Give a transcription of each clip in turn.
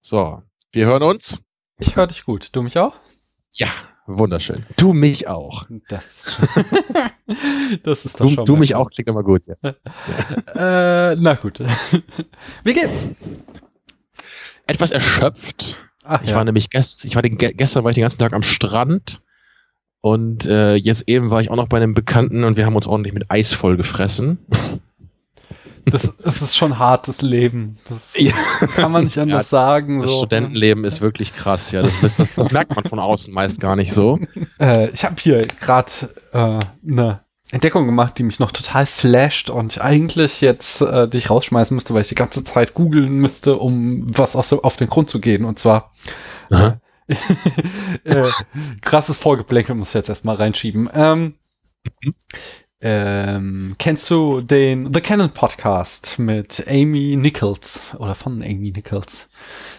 So, wir hören uns. Ich höre dich gut. Du mich auch? Ja, wunderschön. Du mich auch. Das ist, schon das ist doch Du, schon du mich schön. auch klingt immer gut. Ja. Äh, na gut. Wie geht's? Etwas erschöpft. Ach Ich war nämlich gest, ich war den, ge- gestern war ich den ganzen Tag am Strand und äh, jetzt eben war ich auch noch bei einem Bekannten und wir haben uns ordentlich mit Eis voll gefressen. Das, das ist schon hartes Leben. Das Ja. kann man nicht anders sagen. Das so. Studentenleben ist wirklich krass, ja. Das, das, das, merkt man von außen meist gar nicht so. Äh, ich habe hier gerade äh, eine Entdeckung gemacht, die mich noch total flasht und ich eigentlich jetzt äh, dich rausschmeißen müsste, weil ich die ganze Zeit googeln müsste, um was aus, auf den Grund zu gehen. Und zwar Aha. äh, krasses Vorgeplänkel muss ich jetzt erstmal reinschieben. Ähm, ähm, kennst du den The Canon Podcast mit Amy Nichols oder von Amy Nichols?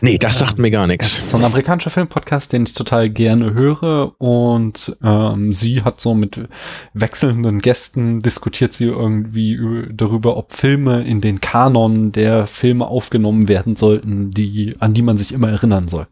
Nee, das sagt mir gar Es nichts. ist so ein amerikanischer Filmpodcast, den ich total gerne höre und ähm, sie hat so mit wechselnden Gästen diskutiert sie irgendwie darüber, ob Filme in den Kanon der Filme aufgenommen werden sollten, die an die man sich immer erinnern soll.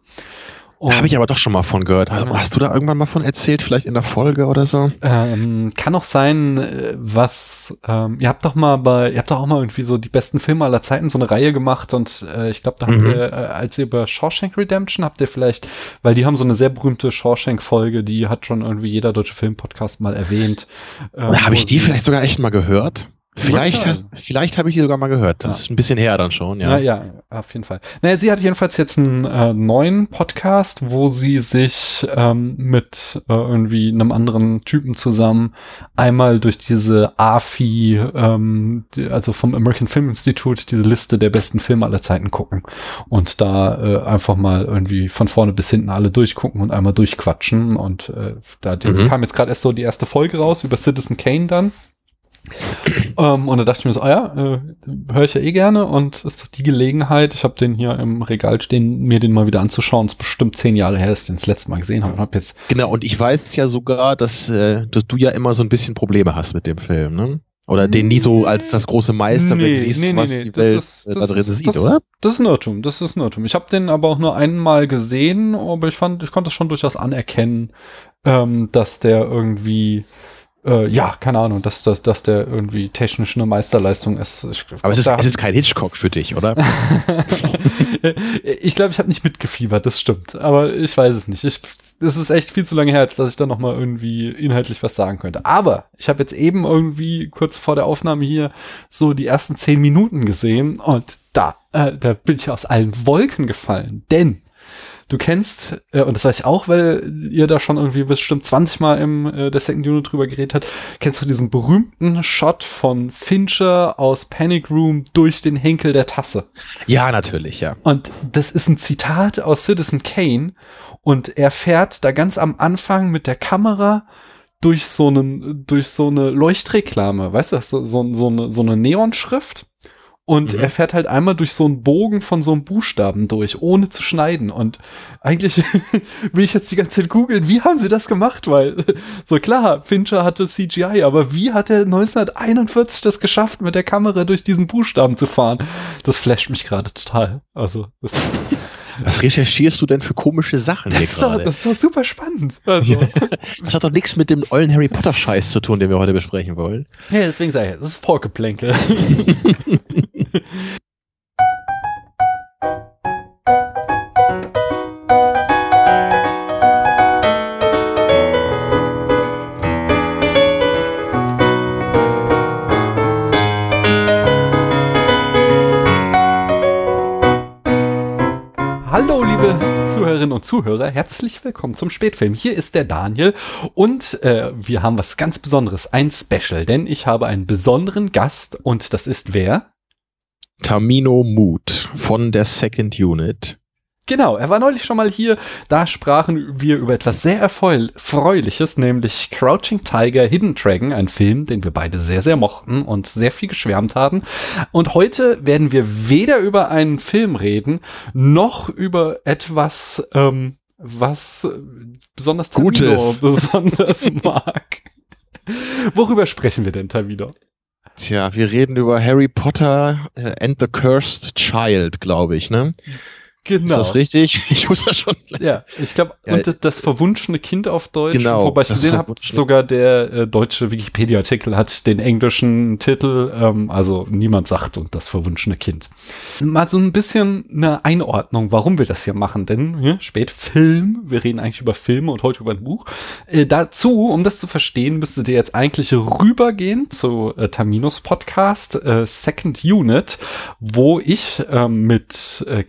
Und, Habe ich aber doch schon mal von gehört. Hast, hast du da irgendwann mal von erzählt? Vielleicht in der Folge oder so? Ähm, kann auch sein, äh, was, ähm, ihr habt doch mal bei, ihr habt doch auch mal irgendwie so die besten Filme aller Zeiten so eine Reihe gemacht und äh, ich glaube, da habt Mhm. ihr, äh, als ihr über Shawshank Redemption habt ihr vielleicht, weil die haben so eine sehr berühmte Shawshank-Folge, die hat schon irgendwie jeder deutsche Filmpodcast mal erwähnt. ähm, habe ich die vielleicht sogar echt mal gehört? Vielleicht, hast, vielleicht habe ich die sogar mal gehört. Das Ja. ist ein bisschen her dann schon, Ja. ja. ja, auf jeden Fall. Naja, sie hat jedenfalls jetzt einen äh, neuen Podcast, wo sie sich ähm, mit äh, irgendwie einem anderen Typen zusammen einmal durch diese AFI, ähm, die, also vom American Film Institute, diese Liste der besten Filme aller Zeiten gucken. Und da äh, einfach mal irgendwie von vorne bis hinten alle durchgucken und einmal durchquatschen. Und äh, da Mhm. kam jetzt gerade erst so die erste Folge raus über Citizen Kane dann. Ähm, und da dachte ich mir so, ah ja, äh, höre ich ja eh gerne und ist doch die Gelegenheit, ich habe den hier im Regal stehen, mir den mal wieder anzuschauen. Es ist bestimmt zehn Jahre her, dass ich den das letzte Mal gesehen habe und habe jetzt, Genau, und ich weiß ja sogar, dass, äh, dass du ja immer so ein bisschen Probleme hast mit dem Film, ne? Oder den nie so als das große Meisterwerk siehst, was die Welt ist- äh, da drin ist- sieht, das- oder? Das ist ein Irrtum, das ist ein Irrtum. Ich habe den aber auch nur einmal gesehen, aber ich fand, ich konnte es schon durchaus anerkennen, ähm, dass der irgendwie, äh, ja, keine Ahnung, dass, dass, dass der irgendwie technisch eine Meisterleistung ist. Ich, Aber es ist, es ist kein Hitchcock für dich, oder? ich glaube, ich habe nicht mitgefiebert, das stimmt. Aber ich weiß es nicht. Ich, es ist echt viel zu lange her, dass ich da noch mal irgendwie inhaltlich was sagen könnte. Aber ich habe jetzt eben irgendwie kurz vor der Aufnahme hier so die ersten zehn Minuten gesehen und da, äh, da bin ich aus allen Wolken gefallen. Denn du kennst, äh, und das weiß ich auch, weil ihr da schon irgendwie bestimmt 20 Mal im äh, der Second Unit drüber geredet habt, kennst du diesen berühmten Shot von Fincher aus Panic Room durch den Henkel der Tasse? ja, natürlich, ja. Und das ist ein Zitat aus Citizen Kane. Und er fährt da ganz am Anfang mit der Kamera durch so einen, durch so eine Leuchtreklame, weißt du, so, so, so eine, so eine Neonschrift. Und Mhm. er fährt halt einmal durch so einen Bogen von so einem Buchstaben durch, ohne zu schneiden. Und eigentlich will ich jetzt die ganze Zeit googeln, wie haben sie das gemacht? Weil, so klar, Fincher hatte CGI, aber wie hat er 1941 das geschafft, mit der Kamera durch diesen Buchstaben zu fahren? Das flasht mich gerade total. Also, das, Was recherchierst du denn für komische Sachen das, hier ist, doch, gerade? das ist doch super spannend. Also. Das hat doch nichts mit dem ollen Harry Potter Scheiß zu tun, den wir heute besprechen wollen. ja, deswegen sage ich, das ist Vorgeplänkel. Hallo, liebe Zuhörerinnen und Zuhörer, herzlich willkommen zum Spätfilm. Hier ist der Daniel und äh, wir haben was ganz Besonderes, ein Special, denn ich habe einen besonderen Gast und das ist wer? Tamino Mood von der Second Unit. Genau, er war neulich schon mal hier. Da sprachen wir über etwas sehr erfreu- erfreuliches, nämlich Crouching Tiger, Hidden Dragon, ein Film, den wir beide sehr, sehr mochten und sehr viel geschwärmt haben. Und heute werden wir weder über einen Film reden, noch über etwas, ähm, was besonders Tamino Gutes. besonders mag. Worüber sprechen wir denn, Tamino? Tja, wir reden über Harry Potter äh, and the Cursed Child, glaube ich, ne? Genau. Ist das richtig? Ich muss das schon. Ja, ich glaube, Ja, und das verwunschene Kind auf Deutsch, Genau, wobei ich gesehen habe, sogar der äh, deutsche Wikipedia-Artikel hat den englischen Titel, ähm, also niemand sagt und das verwunschene Kind. Mal so ein bisschen eine Einordnung, warum wir das hier machen, denn ja, spät Film, wir reden eigentlich über Filme und heute über ein Buch. Äh, dazu, um das zu verstehen, müsstet ihr jetzt eigentlich rübergehen zu äh, Taminos Podcast, äh, Second Unit, wo ich ähm, mit äh,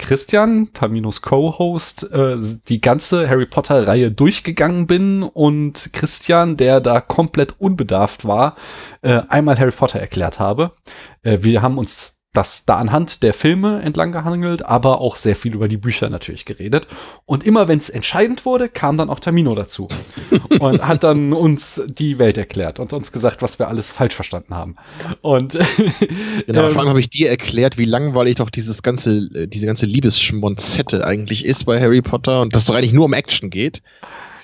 Christian, Taminos Co-Host, äh, die ganze Harry Potter-Reihe durchgegangen bin und Christian, der da komplett unbedarft war, äh, einmal Harry Potter erklärt habe. Äh, wir haben uns das da anhand der Filme entlang gehangelt, aber auch sehr viel über die Bücher natürlich geredet. Und immer wenn es entscheidend wurde, kam dann auch Tamino dazu und hat dann uns die Welt erklärt und uns gesagt, was wir alles falsch verstanden haben. Und Genau, ähm, vor allem habe ich dir erklärt, wie langweilig doch dieses ganze, äh, diese ganze Liebesschmonzette eigentlich ist bei Harry Potter und dass es doch eigentlich nur um Action geht.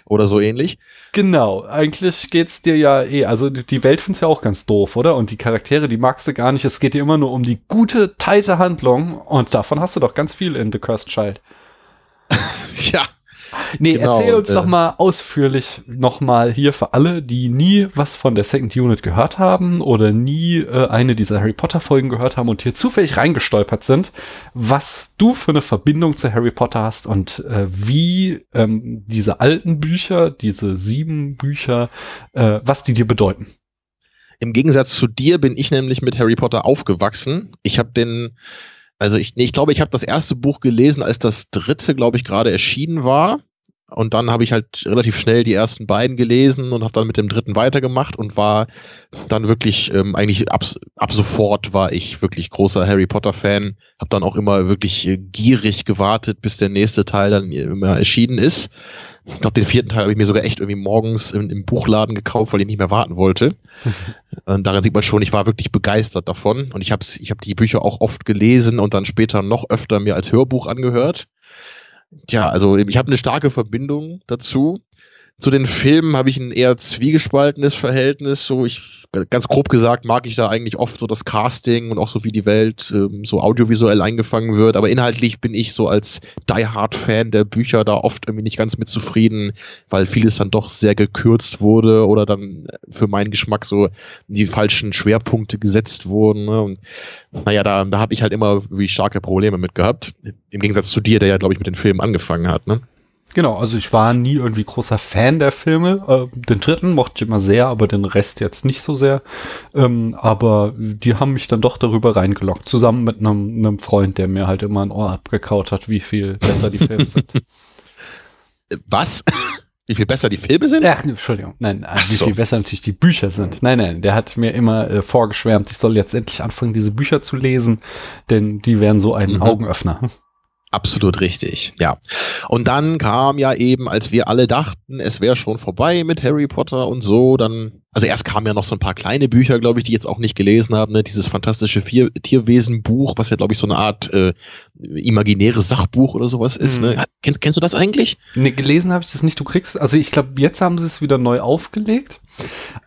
Oder so ähnlich. Genau, eigentlich geht's dir ja eh, also die Welt find's ja auch ganz doof, oder? Und die Charaktere, die magst du gar nicht. Es geht dir immer nur um die gute, teite Handlung und davon hast du doch ganz viel in The Cursed Child. Ja. Nee, Genau, erzähl uns äh, doch mal ausführlich nochmal hier für alle, die nie was von der Second Unit gehört haben oder nie äh, eine dieser Harry Potter Folgen gehört haben und hier zufällig reingestolpert sind, was du für eine Verbindung zu Harry Potter hast und äh, wie ähm, diese alten Bücher, diese sieben Bücher, äh, was die dir bedeuten. Im Gegensatz zu dir bin ich nämlich mit Harry Potter aufgewachsen. Ich habe den, also ich, nee, ich glaube, ich habe das erste Buch gelesen, als das dritte, glaube ich, gerade erschienen war. Und dann habe ich halt relativ schnell die ersten beiden gelesen und habe dann mit dem dritten weitergemacht und war dann wirklich ähm, eigentlich ab, ab sofort war ich wirklich großer Harry Potter Fan. Habe dann auch immer wirklich äh, gierig gewartet, bis der nächste Teil dann immer erschienen ist. Ich glaube, den vierten Teil habe ich mir sogar echt irgendwie morgens im, im Buchladen gekauft, weil ich nicht mehr warten wollte. Und daran sieht man schon, ich war wirklich begeistert davon. Und ich habe ich hab die Bücher auch oft gelesen und dann später noch öfter mir als Hörbuch angehört. Tja, also ich habe eine starke Verbindung dazu. Zu den Filmen habe ich ein eher zwiegespaltenes Verhältnis. So, ich ganz grob gesagt mag ich da eigentlich oft so das Casting und auch so wie die Welt ähm, so audiovisuell eingefangen wird. Aber inhaltlich bin ich so als Die Hard Fan der Bücher da oft irgendwie nicht ganz mit zufrieden, weil vieles dann doch sehr gekürzt wurde oder dann für meinen Geschmack so die falschen Schwerpunkte gesetzt wurden. Ne? Und naja, da, da habe ich halt immer wie starke Probleme mit gehabt. Im Gegensatz zu dir, der ja, glaube ich, mit den Filmen angefangen hat. Ne? Genau, also ich war nie irgendwie großer Fan der Filme. Äh, den dritten mochte ich immer sehr, aber den Rest jetzt nicht so sehr. Ähm, aber die haben mich dann doch darüber reingelockt, zusammen mit einem, einem Freund, der mir halt immer ein Ohr abgekaut hat, wie viel besser die Filme sind. Was? Wie viel besser die Filme sind? Ach, Entschuldigung, nein, Ach wie so. viel besser natürlich die Bücher sind. Nein, nein, der hat mir immer äh, vorgeschwärmt, ich soll jetzt endlich anfangen, diese Bücher zu lesen, denn die wären so ein Mhm. Augenöffner. Absolut richtig, ja. Und dann kam ja eben, als wir alle dachten, es wäre schon vorbei mit Harry Potter und so, dann, also erst kamen ja noch so ein paar kleine Bücher, glaube ich, die jetzt auch nicht gelesen haben, ne? dieses fantastische Vier Tierwesen-Buch, was ja, glaube ich, so eine Art äh, imaginäres Sachbuch oder sowas ist. Mhm. Ne? Kennst, kennst du das eigentlich? Nee, gelesen habe ich das nicht. Du kriegst, also ich glaube, jetzt haben sie es wieder neu aufgelegt.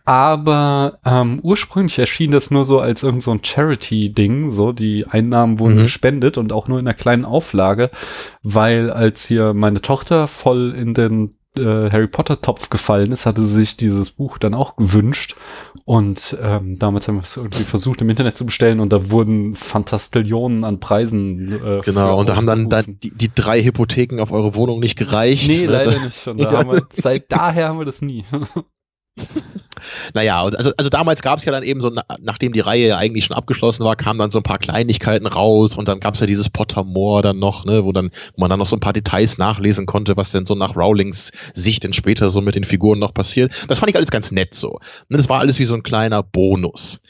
Aber ähm, ursprünglich erschien das nur so als irgend so ein Charity-Ding. So, die Einnahmen wurden Mhm. gespendet und auch nur in einer kleinen Auflage, weil als hier meine Tochter voll in den äh, Harry Potter Topf gefallen ist, hatte sie sich dieses Buch dann auch gewünscht. Und ähm, damals haben wir es irgendwie versucht im Internet zu bestellen und da wurden Fantastillionen an Preisen. Äh, Genau, und da haben dann, dann die, die drei Hypotheken auf eure Wohnung nicht gereicht. Nee, ne? leider nicht. Und da Ja. haben wir, seit daher haben wir das nie. Naja, also, also damals gab es ja dann eben so, na, nachdem die Reihe ja eigentlich schon abgeschlossen war, kamen dann so ein paar Kleinigkeiten raus und dann gab es ja dieses Pottermore dann noch, ne, wo dann, wo man dann noch so ein paar Details nachlesen konnte, was denn so nach Rowlings Sicht denn später so mit den Figuren noch passiert. Das fand ich alles ganz nett so. Ne, das war alles wie so ein kleiner Bonus.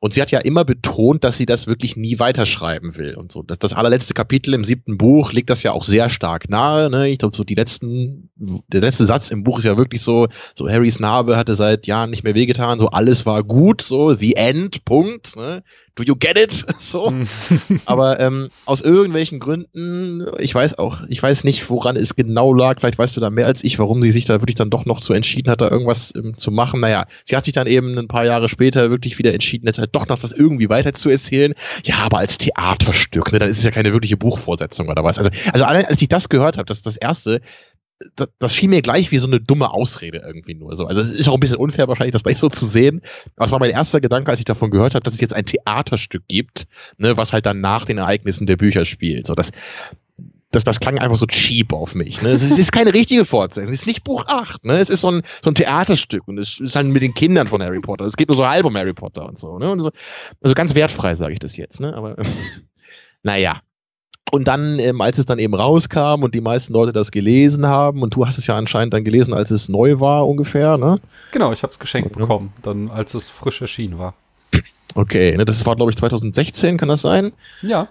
Und sie hat ja immer betont, dass sie das wirklich nie weiterschreiben will und so. Das, das allerletzte Kapitel im siebten Buch legt das ja auch sehr stark nahe. Ne? Ich glaube, so die letzten, der letzte Satz im Buch ist ja wirklich so, so Harrys Narbe hatte seit Jahren nicht mehr wehgetan, so alles war gut, so the end, Punkt. Ne? Do you get it? So. Hm. Aber ähm, aus irgendwelchen Gründen, ich weiß auch, ich weiß nicht, woran es genau lag, vielleicht weißt du da mehr als ich, warum sie sich da wirklich dann doch noch zu entschieden hat, da irgendwas ähm, zu machen. Naja, sie hat sich dann eben ein paar Jahre später wirklich wieder entschieden, jetzt halt doch noch das irgendwie weiter zu erzählen. Ja, aber als Theaterstück, ne, dann ist es ja keine wirkliche Buchvorsetzung oder was. Also, also allein als ich das gehört habe, das ist das erste, das, das schien mir gleich wie so eine dumme Ausrede irgendwie nur so. Also es ist auch ein bisschen unfair wahrscheinlich, das gleich so zu sehen. Aber es war mein erster Gedanke, als ich davon gehört habe, dass es jetzt ein Theaterstück gibt, ne, was halt dann nach den Ereignissen der Bücher spielt. So, das, das, das klang einfach so cheap auf mich. Ne? Es ist, keine richtige Fortsetzung. Es ist nicht Buch 8. Ne? Es ist so ein, so ein Theaterstück und es ist halt mit den Kindern von Harry Potter. Es geht nur so halb um Harry Potter und so. Ne? Und so also ganz wertfrei sage ich das jetzt. Ne? Aber naja. Und dann, ähm, als es dann eben rauskam und die meisten Leute das gelesen haben, und du hast es ja anscheinend dann gelesen, als es neu war ungefähr, ne? Genau, ich habe es geschenkt bekommen, dann als es frisch erschienen war. Okay, ne, das war glaube ich 2016, kann das sein? Ja.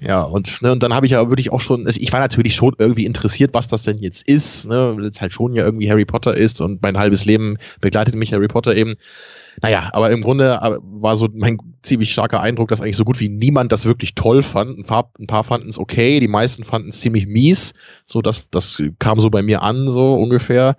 Ja, und, ne, und dann habe ich ja wirklich auch schon, ich war natürlich schon irgendwie interessiert, was das denn jetzt ist, ne, weil es halt schon ja irgendwie Harry Potter ist und mein halbes Leben begleitet mich Harry Potter eben. Naja, aber im Grunde äh, war so mein ziemlich starker Eindruck, dass eigentlich so gut wie niemand das wirklich toll fand. Ein paar, ein paar fanden es okay, die meisten fanden es ziemlich mies. So, das, das kam so bei mir an, so ungefähr.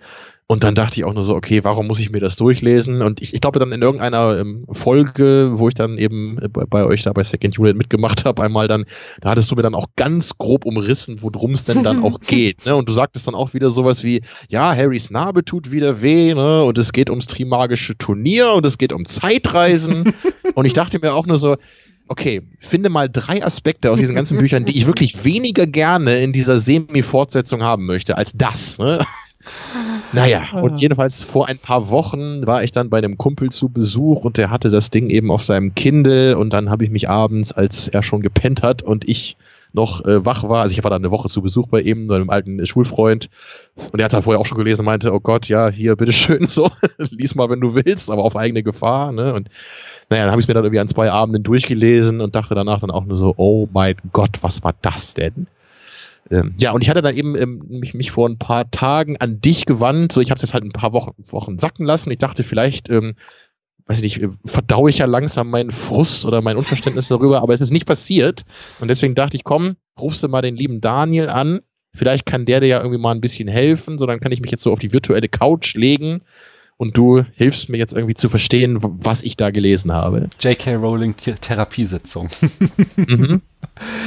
Und dann dachte ich auch nur so, okay, warum muss ich mir das durchlesen? Und ich, ich glaube dann in irgendeiner ähm, Folge, wo ich dann eben bei, bei, euch da bei Second Unit mitgemacht habe, einmal dann, da hattest du mir dann auch ganz grob umrissen, worum es denn dann auch geht. Ne? Und du sagtest dann auch wieder sowas wie, ja, Harrys Narbe tut wieder weh, ne? Und es geht ums Trimagische Turnier und es geht um Zeitreisen. und ich dachte mir auch nur so, okay, finde mal drei Aspekte aus diesen ganzen Büchern, die ich wirklich weniger gerne in dieser Semi-Fortsetzung haben möchte, als das. Ne? Naja, und jedenfalls vor ein paar Wochen war ich dann bei einem Kumpel zu Besuch und der hatte das Ding eben auf seinem Kindle und dann habe ich mich abends, als er schon gepennt hat und ich noch äh, wach war, also ich war dann eine Woche zu Besuch bei ihm, bei einem alten Schulfreund und er hat dann vorher auch schon gelesen und meinte, oh Gott, ja, hier, bitteschön, so, lies mal, wenn du willst, aber auf eigene Gefahr, ne, und naja, dann habe ich mir dann irgendwie an zwei Abenden durchgelesen und dachte danach dann auch nur so, oh mein Gott, was war das denn? Ähm, ja, und ich hatte dann eben ähm, mich, mich vor ein paar Tagen an dich gewandt. So, ich habe das halt ein paar Wochen, Wochen sacken lassen. Ich dachte, vielleicht, ähm, weiß ich nicht, äh, verdaue ich ja langsam meinen Frust oder mein Unverständnis darüber, aber es ist nicht passiert. Und deswegen dachte ich, komm, rufst du mal den lieben Daniel an. Vielleicht kann der dir ja irgendwie mal ein bisschen helfen. So, dann kann ich mich jetzt so auf die virtuelle Couch legen und du hilfst mir jetzt irgendwie zu verstehen, was ich da gelesen habe. J.K. Rowling Therapiesitzung. mhm.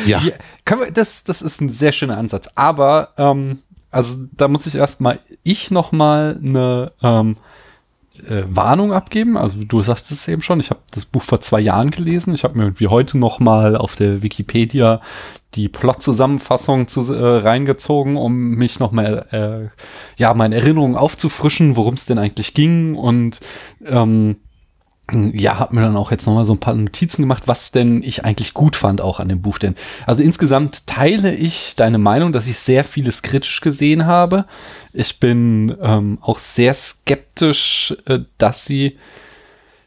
Ja. ja wir, das, das ist ein sehr schöner Ansatz. Aber, ähm, also da muss ich erstmal, ich nochmal eine ähm, äh, Warnung abgeben. Also du sagst es eben schon, ich habe das Buch vor zwei Jahren gelesen. Ich habe mir irgendwie heute nochmal auf der Wikipedia die Plot-Zusammenfassung zu, äh, reingezogen, um mich nochmal, äh, ja, meine Erinnerungen aufzufrischen, worum es denn eigentlich ging und ähm, ja, hab mir dann auch jetzt nochmal so ein paar Notizen gemacht, was denn ich eigentlich gut fand auch an dem Buch. Denn also insgesamt teile ich deine Meinung, dass ich sehr vieles kritisch gesehen habe. Ich bin ähm, auch sehr skeptisch, äh, dass sie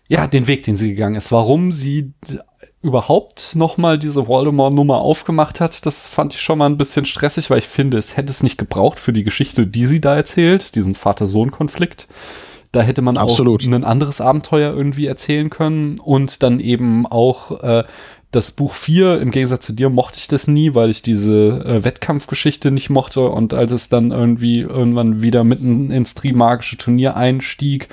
ja den Weg, den sie gegangen ist, warum sie überhaupt nochmal diese Voldemort-Nummer aufgemacht hat, das fand ich schon mal ein bisschen stressig, weil ich finde, es hätte es nicht gebraucht für die Geschichte, die sie da erzählt, diesen Vater-Sohn-Konflikt. Da hätte man Absolut. auch ein anderes Abenteuer irgendwie erzählen können und dann eben auch äh, das Buch 4, im Gegensatz zu dir, mochte ich das nie, weil ich diese äh, Wettkampfgeschichte nicht mochte. Und als es dann irgendwie irgendwann wieder mitten ins Trimagische Turnier einstieg,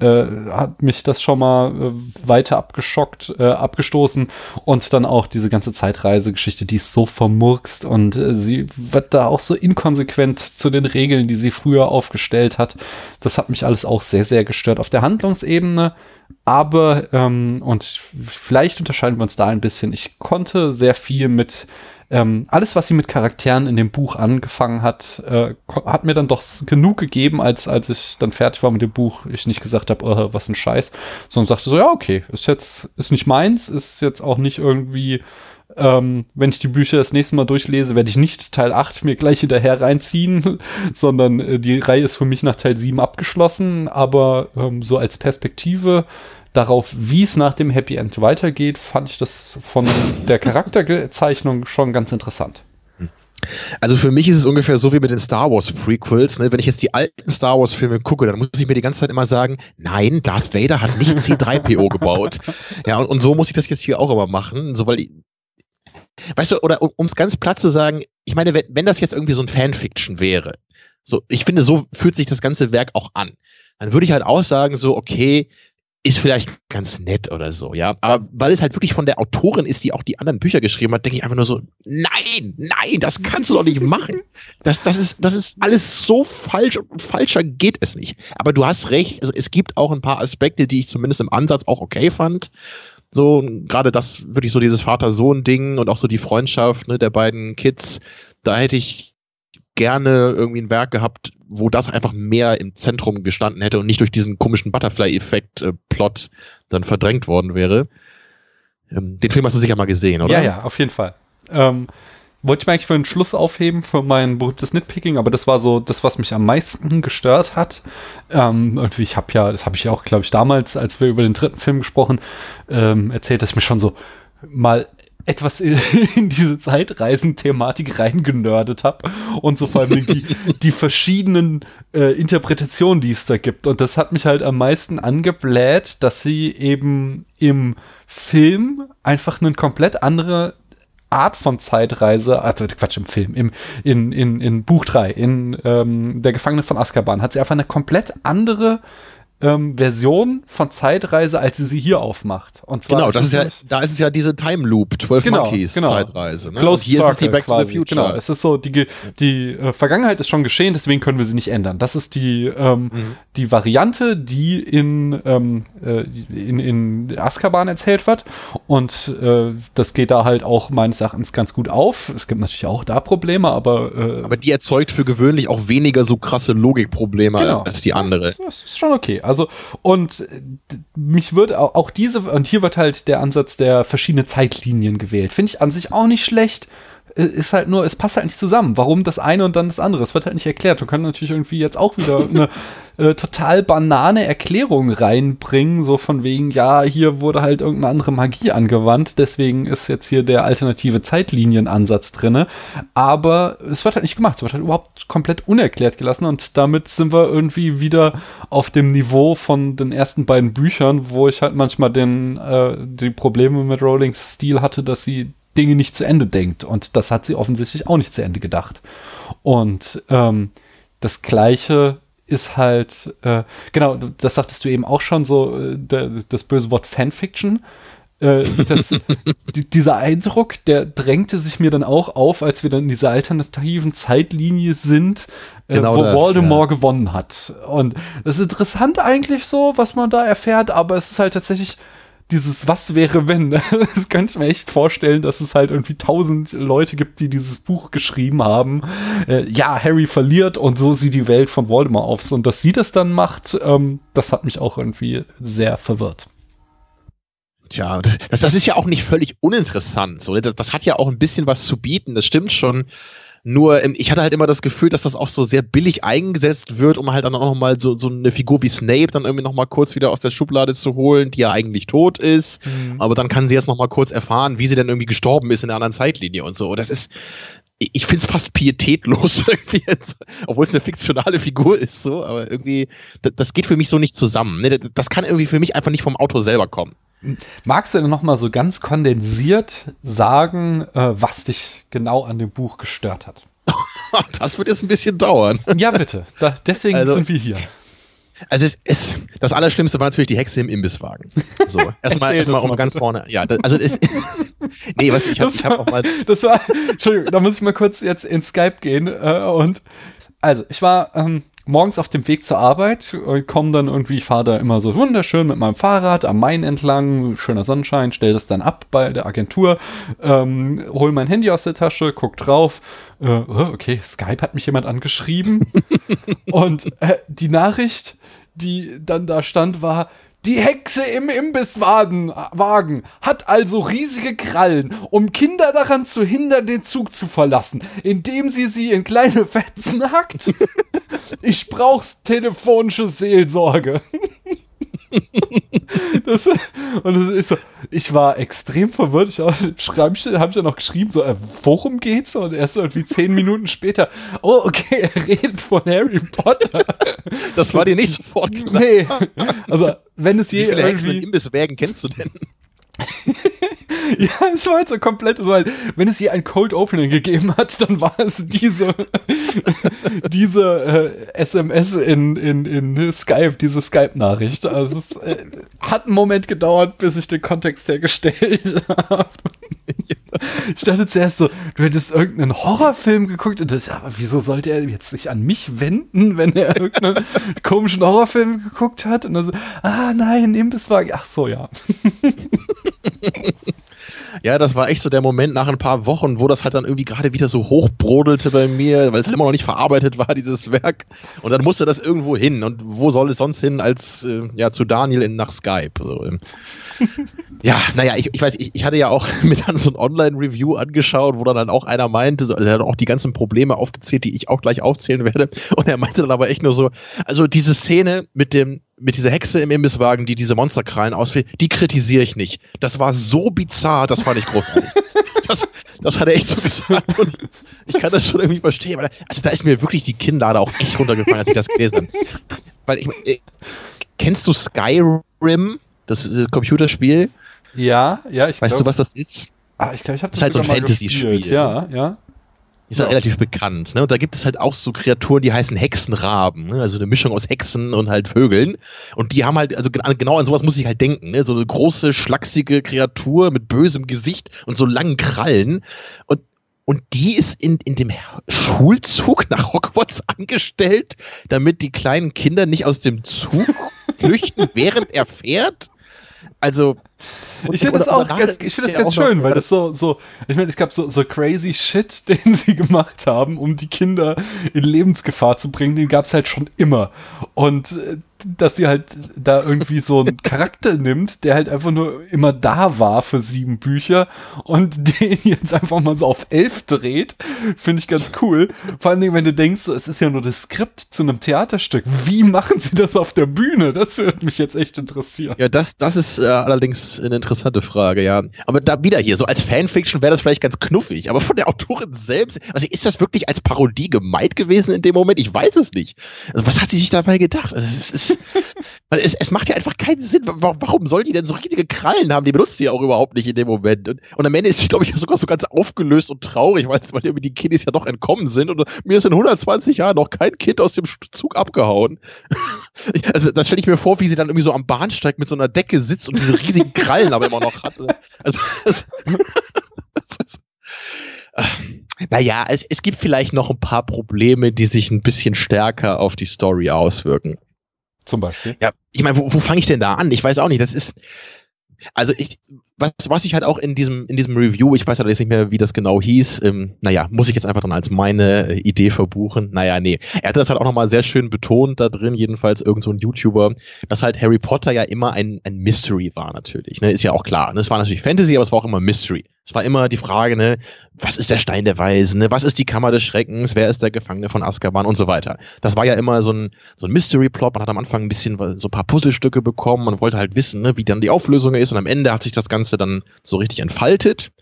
äh, hat mich das schon mal äh, weiter abgeschockt, äh, abgestoßen. Und dann auch diese ganze Zeitreisegeschichte, die ist so vermurkst und äh, sie wird da auch so inkonsequent zu den Regeln, die sie früher aufgestellt hat. Das hat mich alles auch sehr, sehr gestört. Auf der Handlungsebene aber, ähm, und vielleicht unterscheiden wir uns da ein bisschen, ich konnte sehr viel mit ähm, alles, was sie mit Charakteren in dem Buch angefangen hat, äh, hat mir dann doch genug gegeben, als, als ich dann fertig war mit dem Buch, ich nicht gesagt habe, oh, was ein Scheiß, sondern sagte so, ja, okay, ist jetzt, ist nicht meins, ist jetzt auch nicht irgendwie, ähm, wenn ich die Bücher das nächste Mal durchlese, werde ich nicht Teil 8 mir gleich hinterher reinziehen, sondern äh, die Reihe ist für mich nach Teil 7 abgeschlossen, aber ähm, so als Perspektive darauf, wie es nach dem Happy End weitergeht, fand ich das von der Charakterzeichnung schon ganz interessant. Also für mich ist es ungefähr so wie mit den Star Wars Prequels. Ne? Wenn ich jetzt die alten Star Wars Filme gucke, dann muss ich mir die ganze Zeit immer sagen, nein, Darth Vader hat nicht C3PO gebaut. Ja, und, und, so muss ich das jetzt hier auch immer machen, so weil ich, weißt du, oder um es ganz platt zu sagen, ich meine, wenn, wenn das jetzt irgendwie so ein Fanfiction wäre, so, ich finde, so fühlt sich das ganze Werk auch an. Dann würde ich halt auch sagen, so, okay, ist vielleicht ganz nett oder so, ja. Aber weil es halt wirklich von der Autorin ist, die auch die anderen Bücher geschrieben hat, denke ich einfach nur so, nein, nein, das kannst du doch nicht machen. Das, das, ist, das ist alles so falsch und falscher geht es nicht. Aber du hast recht, also es gibt auch ein paar Aspekte, die ich zumindest im Ansatz auch okay fand. So, gerade das, wirklich so dieses Vater-Sohn-Ding und auch so die Freundschaft ne, der beiden Kids, da hätte ich gerne irgendwie ein Werk gehabt, wo das einfach mehr im Zentrum gestanden hätte und nicht durch diesen komischen Butterfly-Effekt-Plot äh, dann verdrängt worden wäre. Ähm, den Film hast du sicher mal gesehen, oder? Ja, ja, auf jeden Fall. Ähm, wollte ich mir eigentlich für einen Schluss aufheben für mein berühmtes Nitpicking, aber das war so das, was mich am meisten gestört hat. Ähm, ich habe ja, das habe ich auch, glaube ich, damals, als wir über den dritten Film gesprochen, ähm, erzählt, dass ich mir schon so mal etwas in diese Zeitreisen-Thematik reingenördet habe und so vor allem die, die verschiedenen äh, Interpretationen, die es da gibt. Und das hat mich halt am meisten angebläht, dass sie eben im Film einfach eine komplett andere Art von Zeitreise, also Quatsch, im Film, im, in, in, in Buch 3, in ähm, Der Gefangene von Azkaban, hat sie einfach eine komplett andere ähm, Version von Zeitreise, als sie sie hier aufmacht. Und zwar genau, das ist ja, da ist es ja diese Time Loop, 12 genau, Monkeys genau. Zeitreise. Ne? Close hier Circle ist die Back quasi. to the Future. Genau, es ist so, die, die äh, Vergangenheit ist schon geschehen, deswegen können wir sie nicht ändern. Das ist die, ähm, mhm. die Variante, die in, ähm, äh, in, in Azkaban erzählt wird. Und äh, das geht da halt auch meines Erachtens ganz gut auf. Es gibt natürlich auch da Probleme, aber äh, Aber die erzeugt für gewöhnlich auch weniger so krasse Logikprobleme genau. als die andere. Das, das ist schon okay. Also, und mich würde auch, auch diese, und hier wird halt der Ansatz der verschiedenen Zeitlinien gewählt. Finde ich an sich auch nicht schlecht. Ist halt nur, es passt halt nicht zusammen. Warum das eine und dann das andere? Es wird halt nicht erklärt. Du kannst natürlich irgendwie jetzt auch wieder eine äh, total banane Erklärung reinbringen, so von wegen, ja, hier wurde halt irgendeine andere Magie angewandt, deswegen ist jetzt hier der alternative Zeitlienienansatz drinne. Aber es wird halt nicht gemacht. Es wird halt überhaupt komplett unerklärt gelassen und damit sind wir irgendwie wieder auf dem Niveau von den ersten beiden Büchern, wo ich halt manchmal den, äh, die Probleme mit Rowlings Stil hatte, dass sie Dinge nicht zu Ende denkt. Und das hat sie offensichtlich auch nicht zu Ende gedacht. Und ähm, das Gleiche ist halt, äh, genau, das sagtest du eben auch schon so, äh, der, das böse Wort Fanfiction. Äh, das, die, dieser Eindruck, der drängte sich mir dann auch auf, als wir dann in dieser alternativen Zeitlinie sind, äh, genau wo das, Voldemort ja. gewonnen hat. Und das ist interessant eigentlich so, was man da erfährt, aber es ist halt tatsächlich dieses Was wäre wenn. Das könnte ich mir echt vorstellen, dass es halt irgendwie tausend Leute gibt, die dieses Buch geschrieben haben. Äh, ja, Harry verliert und so sieht die Welt von Voldemort aus. Und dass sie das dann macht, ähm, das hat mich auch irgendwie sehr verwirrt. Tja, das, das ist ja auch nicht völlig uninteressant. So. Das, das hat ja auch ein bisschen was zu bieten, das stimmt schon. Nur, ich hatte halt immer das Gefühl, dass das auch so sehr billig eingesetzt wird, um halt dann auch nochmal so, so eine Figur wie Snape dann irgendwie nochmal kurz wieder aus der Schublade zu holen, die ja eigentlich tot ist. Mhm. Aber dann kann sie jetzt nochmal kurz erfahren, wie sie denn irgendwie gestorben ist in der anderen Zeitlinie und so. Das ist, ich finde es fast pietätlos irgendwie jetzt, obwohl es eine fiktionale Figur ist, so, aber irgendwie, das, das geht für mich so nicht zusammen. Ne? Das kann irgendwie für mich einfach nicht vom Autor selber kommen. Magst du denn noch mal so ganz kondensiert sagen, äh, was dich genau an dem Buch gestört hat? das wird jetzt ein bisschen dauern. Ja, bitte. Da, deswegen also, sind wir hier. Also es ist, das Allerschlimmste war natürlich die Hexe im Imbisswagen. So, erstmal erstmal um ganz vorne. Ja, das, also es, nee, was ich habe hab auch mal. Das war, Entschuldigung, da muss ich mal kurz jetzt in Skype gehen äh, und also ich war ähm, morgens auf dem Weg zur Arbeit, äh, komme dann irgendwie, ich fahre da immer so wunderschön mit meinem Fahrrad am Main entlang, schöner Sonnenschein, stelle das dann ab bei der Agentur, ähm, hol mein Handy aus der Tasche, guck drauf, äh, oh, okay, Skype hat mich jemand angeschrieben und äh, die Nachricht, die dann da stand, war, die Hexe im Imbisswagen Wagen hat also riesige Krallen, um Kinder daran zu hindern, den Zug zu verlassen, indem sie sie in kleine Fetzen hackt. Ich brauch's telefonische Seelsorge. das, und es ist so, ich war extrem verwirrt. Ich habe hab ich ja noch geschrieben, so, äh, worum geht's? Und erst irgendwie zehn Minuten später, oh, okay, er redet von Harry Potter. Das war dir nicht sofort klar. Nee. Also, wenn es je Wie viele Hexen und Imbisswägen kennst du denn? ja, es war halt so komplett, so halt, wenn es hier ein Cold Opening gegeben hat, dann war es diese, diese äh, SMS in, in, in Skype, diese Skype-Nachricht. Also es äh, hat einen Moment gedauert, bis ich den Kontext hergestellt habe. Ich dachte zuerst so, du hättest irgendeinen Horrorfilm geguckt und das, aber wieso sollte er jetzt sich an mich wenden, wenn er irgendeinen komischen Horrorfilm geguckt hat? Und dann so, ah nein, Imbisswagen. Ach so, ja. Ja, das war echt so der Moment nach ein paar Wochen, wo das halt dann irgendwie gerade wieder so hochbrodelte bei mir, weil es halt immer noch nicht verarbeitet war, dieses Werk. Und dann musste das irgendwo hin. Und wo soll es sonst hin als äh, ja zu Daniel in, nach Skype? So. ja, naja, ich, ich weiß, ich, ich hatte ja auch mit dann so ein Online-Review angeschaut, wo dann, dann auch einer meinte, so, also er hat auch die ganzen Probleme aufgezählt, die ich auch gleich aufzählen werde. Und er meinte dann aber echt nur so, also diese Szene mit dem mit dieser Hexe im Imbisswagen, die diese Monsterkrallen ausfällt, die kritisiere ich nicht. Das war so bizarr, das fand ich großartig. das, das hat er echt so gesagt und ich, kann das schon irgendwie verstehen. Weil, also da ist mir wirklich die Kinnlade auch echt runtergefallen, als ich das gelesen habe. Weil ich, äh, kennst du Skyrim, das äh, Computerspiel? Ja, ja, ich Weißt glaub, du, was das ist? Ah, ich glaube, ich habe das, das ist halt so ein Fantasy-Spiel. Ja, ja. Ist halt ja. relativ bekannt. Ne? Und da gibt es halt auch so Kreaturen, die heißen Hexenraben. Ne? Also eine Mischung aus Hexen und halt Vögeln. Und die haben halt, also genau an sowas muss ich halt denken. Ne? So eine große, schlachsige Kreatur mit bösem Gesicht und so langen Krallen. Und, und die ist in, in dem Schulzug nach Hogwarts angestellt, damit die kleinen Kinder nicht aus dem Zug flüchten, während er fährt. Also, ich finde das auch ganz, ich finde das ganz schön, weil das so, so, ich meine, ich glaube, so, so crazy Shit, den sie gemacht haben, um die Kinder in Lebensgefahr zu bringen, den gab es halt schon immer. Und äh, dass die halt da irgendwie so einen Charakter nimmt, der halt einfach nur immer da war für sieben Bücher und den jetzt einfach mal so auf elf dreht, finde ich ganz cool. Vor allen Dingen, wenn du denkst, es ist ja nur das Skript zu einem Theaterstück. Wie machen sie das auf der Bühne? Das würde mich jetzt echt interessieren. Ja, das, das ist äh, allerdings eine interessante Frage, ja. Aber da wieder hier, so als Fanfiction wäre das vielleicht ganz knuffig, aber von der Autorin selbst, also ist das wirklich als Parodie gemeint gewesen in dem Moment? Ich weiß es nicht. Also was hat sie sich dabei gedacht? Also, es ist weil es, es macht ja einfach keinen Sinn. Warum soll die denn so riesige Krallen haben? Die benutzt sie ja auch überhaupt nicht in dem Moment. Und, und am Ende ist sie, glaube ich, sogar so ganz aufgelöst und traurig, weil, weil die Kiddies ja doch entkommen sind. Und mir ist in 120 Jahren noch kein Kind aus dem Zug abgehauen. also das stelle ich mir vor, wie sie dann irgendwie so am Bahnsteig mit so einer Decke sitzt und diese riesigen Krallen aber immer noch hat. Also das, naja, es, es gibt vielleicht noch ein paar Probleme, die sich ein bisschen stärker auf die Story auswirken. Zum Beispiel. Ja, ich meine, wo, wo fange ich denn da an? Ich weiß auch nicht. Das ist, also ich, was, was ich halt auch in diesem, in diesem Review, ich weiß halt jetzt nicht mehr, wie das genau hieß, ähm, naja, muss ich jetzt einfach dann als meine äh, Idee verbuchen. Naja, nee. Er hatte das halt auch nochmal sehr schön betont da drin, jedenfalls irgend so ein YouTuber, dass halt Harry Potter ja immer ein, ein Mystery war natürlich. Ne? Ist ja auch klar. Ne? Es war natürlich Fantasy, aber es war auch immer Mystery. Es war immer die Frage, ne, was ist der Stein der Weisen, ne, was ist die Kammer des Schreckens, wer ist der Gefangene von Azkaban und so weiter. Das war ja immer so ein, so ein Mystery-Plot. Man hat am Anfang ein bisschen so ein paar Puzzlestücke bekommen. Man wollte halt wissen, ne, wie dann die Auflösung ist und am Ende hat sich das Ganze dann so richtig entfaltet.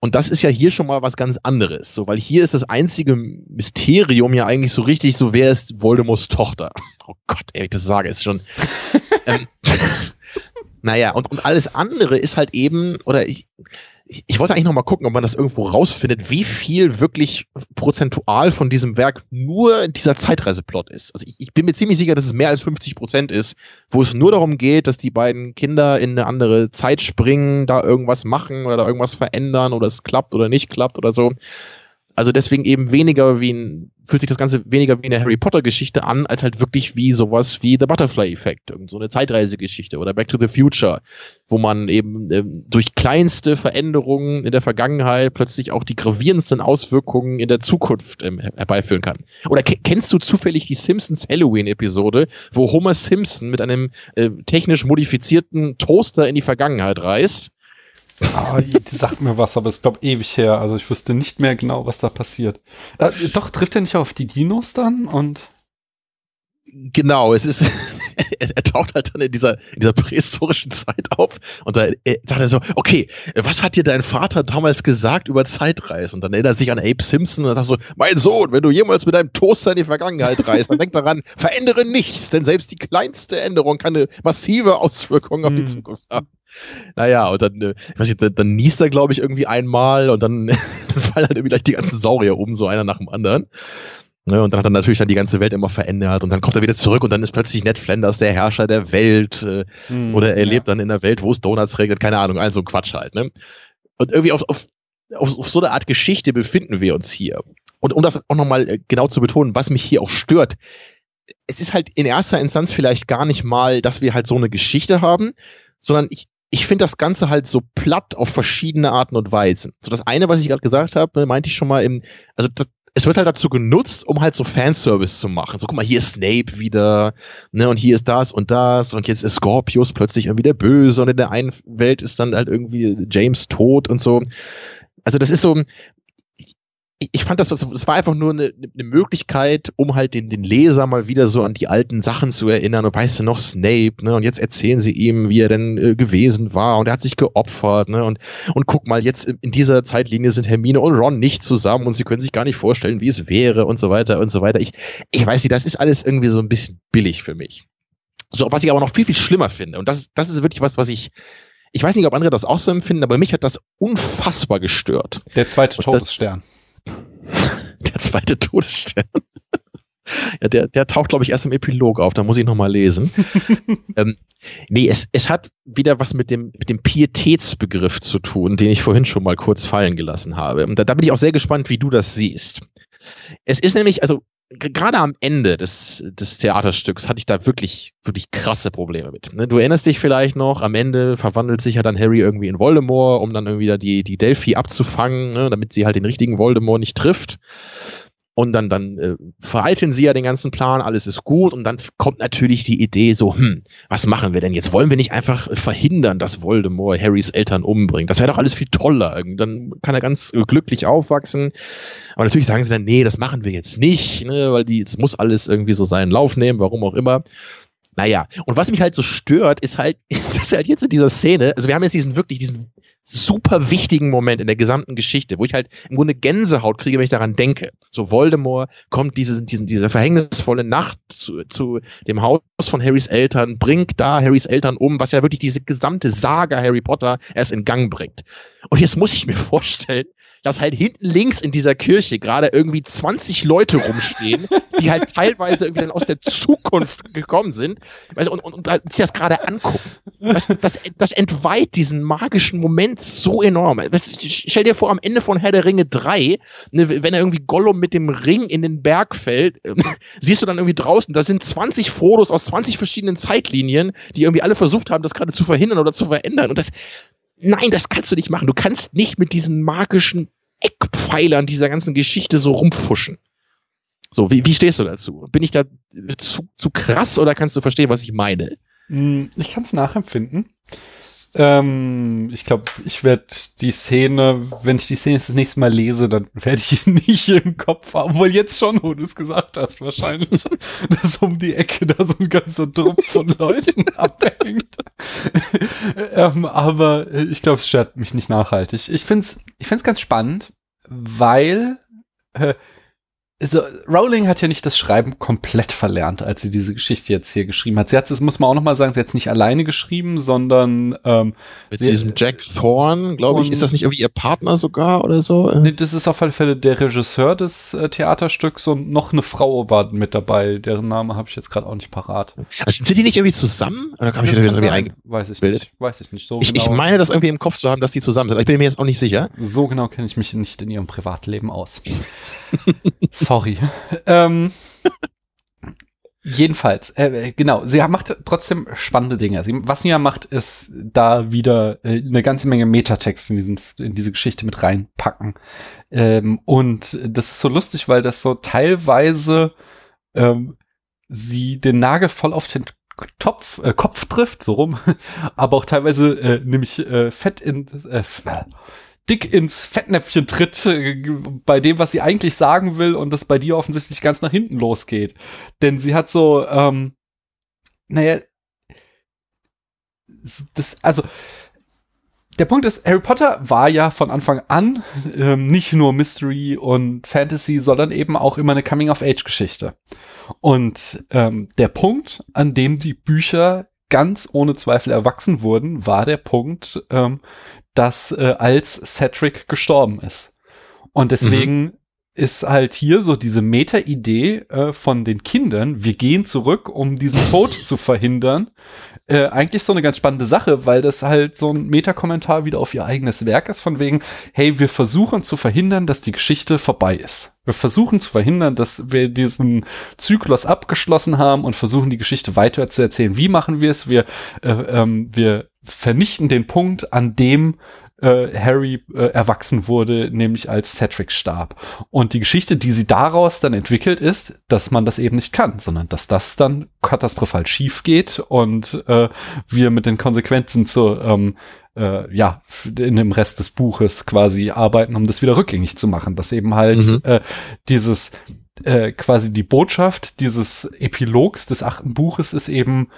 Und das ist ja hier schon mal was ganz anderes, so, weil hier ist das einzige Mysterium ja eigentlich so richtig so, wer ist Voldemorts Tochter? Oh Gott, ey, ich das sage, ist schon. ähm, naja, und, und alles andere ist halt eben, oder ich, ich, ich wollte eigentlich noch mal gucken, ob man das irgendwo rausfindet, wie viel wirklich prozentual von diesem Werk nur dieser Zeitreiseplot ist. Also ich, ich bin mir ziemlich sicher, dass es mehr als 50 Prozent ist, wo es nur darum geht, dass die beiden Kinder in eine andere Zeit springen, da irgendwas machen oder da irgendwas verändern oder es klappt oder nicht klappt oder so. Also deswegen eben weniger wie ein, fühlt sich das Ganze weniger wie eine Harry Potter Geschichte an, als halt wirklich wie sowas wie The Butterfly Effect, so eine Zeitreisegeschichte oder Back to the Future, wo man eben ähm, durch kleinste Veränderungen in der Vergangenheit plötzlich auch die gravierendsten Auswirkungen in der Zukunft ähm, herbeiführen kann. Oder kennst du zufällig die Simpsons Halloween Episode, wo Homer Simpson mit einem äh, technisch modifizierten Toaster in die Vergangenheit reist? Oh, die sagt mir was, aber es ist, glaube ewig her. Also ich wüsste nicht mehr genau, was da passiert. Äh, doch, trifft er nicht auf die Dinos dann? Und Genau, es ist, er, er, taucht halt dann in dieser, in dieser prähistorischen Zeit auf und da er, sagt er so, okay, was hat dir dein Vater damals gesagt über Zeitreise? Und dann erinnert er sich an Abe Simpson und sagt so, mein Sohn, wenn du jemals mit deinem Toaster in die Vergangenheit reist, dann denk daran, verändere nichts, denn selbst die kleinste Änderung kann eine massive Auswirkung auf die hm. Zukunft haben. Naja, und dann, äh, ich weiß nicht, dann, dann niest er, glaube ich, irgendwie einmal und dann, dann fallen dann irgendwie gleich die ganzen Saurier um, so einer nach dem anderen. Ne, und dann hat er natürlich dann die ganze Welt immer verändert und dann kommt er wieder zurück und dann ist plötzlich Ned Flanders der Herrscher der Welt äh, mm, oder er ja. lebt dann in der Welt, wo es Donuts regnet, keine Ahnung, also Quatsch halt. Ne? Und irgendwie auf, auf, auf, auf so eine Art Geschichte befinden wir uns hier. Und um das auch nochmal äh, genau zu betonen, was mich hier auch stört, es ist halt in erster Instanz vielleicht gar nicht mal, dass wir halt so eine Geschichte haben, sondern ich, ich finde das Ganze halt so platt auf verschiedene Arten und Weisen. So das eine, was ich gerade gesagt habe, meinte ich schon mal im, also das, es wird halt dazu genutzt, um halt so Fanservice zu machen. So, guck mal, hier ist Snape wieder, ne, und hier ist das und das, und jetzt ist Scorpius plötzlich irgendwie der Böse, und in der einen Welt ist dann halt irgendwie James tot und so. Also, das ist so, ich fand das, das war einfach nur eine, eine Möglichkeit, um halt den, den Leser mal wieder so an die alten Sachen zu erinnern. Und weißt du noch, Snape, ne? Und jetzt erzählen sie ihm, wie er denn äh, gewesen war. Und er hat sich geopfert, ne? Und, und guck mal, jetzt in dieser Zeitlinie sind Hermine und Ron nicht zusammen und sie können sich gar nicht vorstellen, wie es wäre und so weiter und so weiter. Ich, ich weiß nicht, das ist alles irgendwie so ein bisschen billig für mich. So, was ich aber noch viel, viel schlimmer finde. Und das, das ist wirklich was, was ich, ich weiß nicht, ob andere das auch so empfinden, aber mich hat das unfassbar gestört. Der zweite Todesstern. Der zweite Todesstern. Ja, der, der taucht, glaube ich, erst im Epilog auf, da muss ich nochmal lesen. ähm, nee, es, es hat wieder was mit dem, mit dem Pietätsbegriff zu tun, den ich vorhin schon mal kurz fallen gelassen habe. Und da, da bin ich auch sehr gespannt, wie du das siehst. Es ist nämlich, also gerade am Ende des, des Theaterstücks hatte ich da wirklich, wirklich krasse Probleme mit. Ne? Du erinnerst dich vielleicht noch, am Ende verwandelt sich ja dann Harry irgendwie in Voldemort, um dann irgendwie da die, die Delphi abzufangen, ne? damit sie halt den richtigen Voldemort nicht trifft. Und dann, dann äh, vereiteln sie ja den ganzen Plan, alles ist gut. Und dann kommt natürlich die Idee so, hm, was machen wir denn jetzt? Wollen wir nicht einfach verhindern, dass Voldemort Harrys Eltern umbringt? Das wäre doch alles viel toller. Dann kann er ganz glücklich aufwachsen. Aber natürlich sagen sie dann, nee, das machen wir jetzt nicht, ne, weil die, es muss alles irgendwie so seinen Lauf nehmen, warum auch immer. Naja, und was mich halt so stört, ist halt, dass halt jetzt in dieser Szene, also wir haben jetzt diesen wirklich, diesen super wichtigen Moment in der gesamten Geschichte, wo ich halt im Grunde Gänsehaut kriege, wenn ich daran denke. So Voldemort kommt diese, diesen, diese verhängnisvolle Nacht zu, zu dem Haus von Harrys Eltern, bringt da Harrys Eltern um, was ja wirklich diese gesamte Saga Harry Potter erst in Gang bringt. Und jetzt muss ich mir vorstellen, dass halt hinten links in dieser Kirche gerade irgendwie 20 Leute rumstehen, die halt teilweise irgendwie dann aus der Zukunft gekommen sind weißt, und, und, und sich das gerade angucken. Weißt, das, das entweiht diesen magischen Moment so enorm. Weißt, stell dir vor, am Ende von Herr der Ringe 3, ne, wenn er irgendwie Gollum mit dem Ring in den Berg fällt, äh, siehst du dann irgendwie draußen, da sind 20 Fotos aus 20 verschiedenen Zeitlinien, die irgendwie alle versucht haben, das gerade zu verhindern oder zu verändern. Und das, Nein, das kannst du nicht machen. Du kannst nicht mit diesen magischen Eckpfeilern dieser ganzen Geschichte so rumfuschen. So, wie, wie stehst du dazu? Bin ich da zu, zu krass oder kannst du verstehen, was ich meine? Hm, ich kann es nachempfinden. Ähm, ich glaube, ich werde die Szene, wenn ich die Szene das nächste Mal lese, dann werde ich ihn nicht im Kopf haben. Obwohl jetzt schon, wo du es gesagt hast, wahrscheinlich, dass um die Ecke da so ein ganzer Trupp von Leuten abhängt. ähm, aber ich glaube, es stört mich nicht nachhaltig. Ich finde es ich find's ganz spannend, weil äh, also Rowling hat ja nicht das Schreiben komplett verlernt, als sie diese Geschichte jetzt hier geschrieben hat. Sie hat es, muss man auch noch mal sagen, sie hat es nicht alleine geschrieben, sondern ähm, mit diesem Jack Thorne, glaube ich, ist das nicht irgendwie ihr Partner sogar oder so? Nee, das ist auf alle Fälle der Regisseur des äh, Theaterstücks und noch eine Frau war mit dabei, deren Name habe ich jetzt gerade auch nicht parat. Also sind die nicht irgendwie zusammen? Oder habe ich das irgendwie sein. Weiß ich nicht. Weiß ich nicht. So ich, genau. ich meine, das irgendwie im Kopf zu haben, dass die zusammen sind. Aber ich bin mir jetzt auch nicht sicher. So genau kenne ich mich nicht in ihrem Privatleben aus. Sorry. ähm, jedenfalls, äh, genau, sie macht trotzdem spannende Dinge. Sie, was sie ja macht, ist da wieder äh, eine ganze Menge Metatext in, diesen, in diese Geschichte mit reinpacken. Ähm, und das ist so lustig, weil das so teilweise ähm, sie den Nagel voll auf den Topf, äh, Kopf trifft, so rum, aber auch teilweise äh, nämlich äh, Fett in äh, dick ins Fettnäpfchen tritt äh, bei dem, was sie eigentlich sagen will und das bei dir offensichtlich ganz nach hinten losgeht. Denn sie hat so, ähm, naja, das, also, der Punkt ist, Harry Potter war ja von Anfang an ähm, nicht nur Mystery und Fantasy, sondern eben auch immer eine Coming-of-Age-Geschichte. Und ähm, der Punkt, an dem die Bücher ganz ohne Zweifel erwachsen wurden, war der Punkt, ähm, dass äh, als Cedric gestorben ist. Und deswegen mhm. ist halt hier so diese Meta-Idee äh, von den Kindern, wir gehen zurück, um diesen Tod zu verhindern, äh, eigentlich so eine ganz spannende Sache, weil das halt so ein Meta-Kommentar wieder auf ihr eigenes Werk ist, von wegen, hey, wir versuchen zu verhindern, dass die Geschichte vorbei ist. Wir versuchen zu verhindern, dass wir diesen Zyklus abgeschlossen haben und versuchen, die Geschichte weiter zu erzählen. Wie machen wir es? Wir, äh, ähm, wir vernichten den Punkt, an dem äh, Harry äh, erwachsen wurde, nämlich als Cedric starb. Und die Geschichte, die sie daraus dann entwickelt, ist, dass man das eben nicht kann, sondern dass das dann katastrophal schief geht und äh, wir mit den Konsequenzen zu ähm, äh, ja, in dem Rest des Buches quasi arbeiten, um das wieder rückgängig zu machen. Dass eben halt mhm. äh, dieses äh, quasi die Botschaft dieses Epilogs des achten Buches ist eben,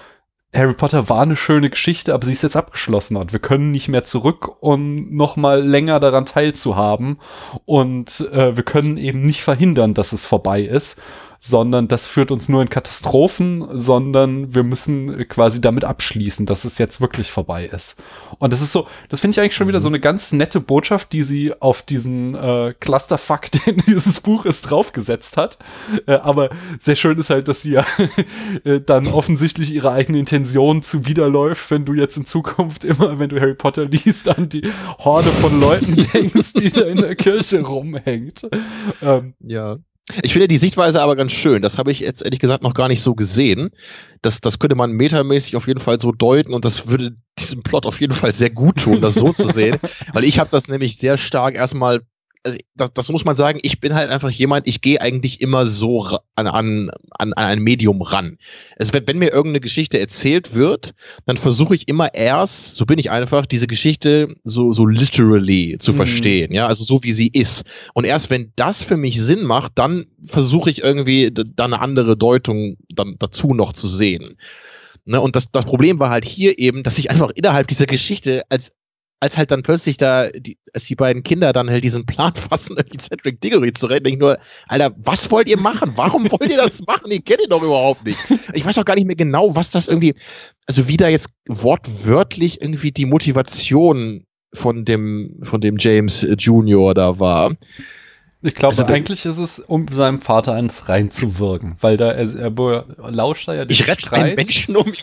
Harry Potter war eine schöne Geschichte, aber sie ist jetzt abgeschlossen und wir können nicht mehr zurück, um noch mal länger daran teilzuhaben. Und äh, wir können eben nicht verhindern, dass es vorbei ist sondern das führt uns nur in Katastrophen, sondern wir müssen quasi damit abschließen, dass es jetzt wirklich vorbei ist. Und das ist so, das finde ich eigentlich schon mhm. wieder so eine ganz nette Botschaft, die sie auf diesen äh, Clusterfuck, den dieses Buch ist, draufgesetzt hat. Äh, aber sehr schön ist halt, dass sie ja äh, dann offensichtlich ihre eigene Intention zuwiderläuft, wenn du jetzt in Zukunft immer, wenn du Harry Potter liest, an die Horde von Leuten denkst, die da in der Kirche rumhängt. Ähm, ja. Ich finde die Sichtweise aber ganz schön. Das habe ich jetzt ehrlich gesagt noch gar nicht so gesehen. Das, das könnte man metamäßig auf jeden Fall so deuten und das würde diesem Plot auf jeden Fall sehr gut tun, das so zu sehen. Weil ich habe das nämlich sehr stark erstmal also das, das muss man sagen, ich bin halt einfach jemand, ich gehe eigentlich immer so an, an, an ein Medium ran. Es wird, wenn mir irgendeine Geschichte erzählt wird, dann versuche ich immer erst, so bin ich einfach, diese Geschichte so, so literally zu mhm. verstehen, ja, also so wie sie ist. Und erst wenn das für mich Sinn macht, dann versuche ich irgendwie da eine andere Deutung dann dazu noch zu sehen. Ne, und das, das Problem war halt hier eben, dass ich einfach innerhalb dieser Geschichte als als halt dann plötzlich da, die, als die beiden Kinder dann halt diesen Plan fassen, irgendwie Cedric Diggory zu retten, denke ich nur, Alter, was wollt ihr machen? Warum wollt ihr das machen? Ich kenne ihn doch überhaupt nicht. Ich weiß auch gar nicht mehr genau, was das irgendwie, also wie da jetzt wortwörtlich irgendwie die Motivation von dem, von dem James Junior da war. Ich glaube, also eigentlich ist es, um seinem Vater eins reinzuwirken, weil da er, er lauscht da ja den Ich rette einen Menschen, um ihm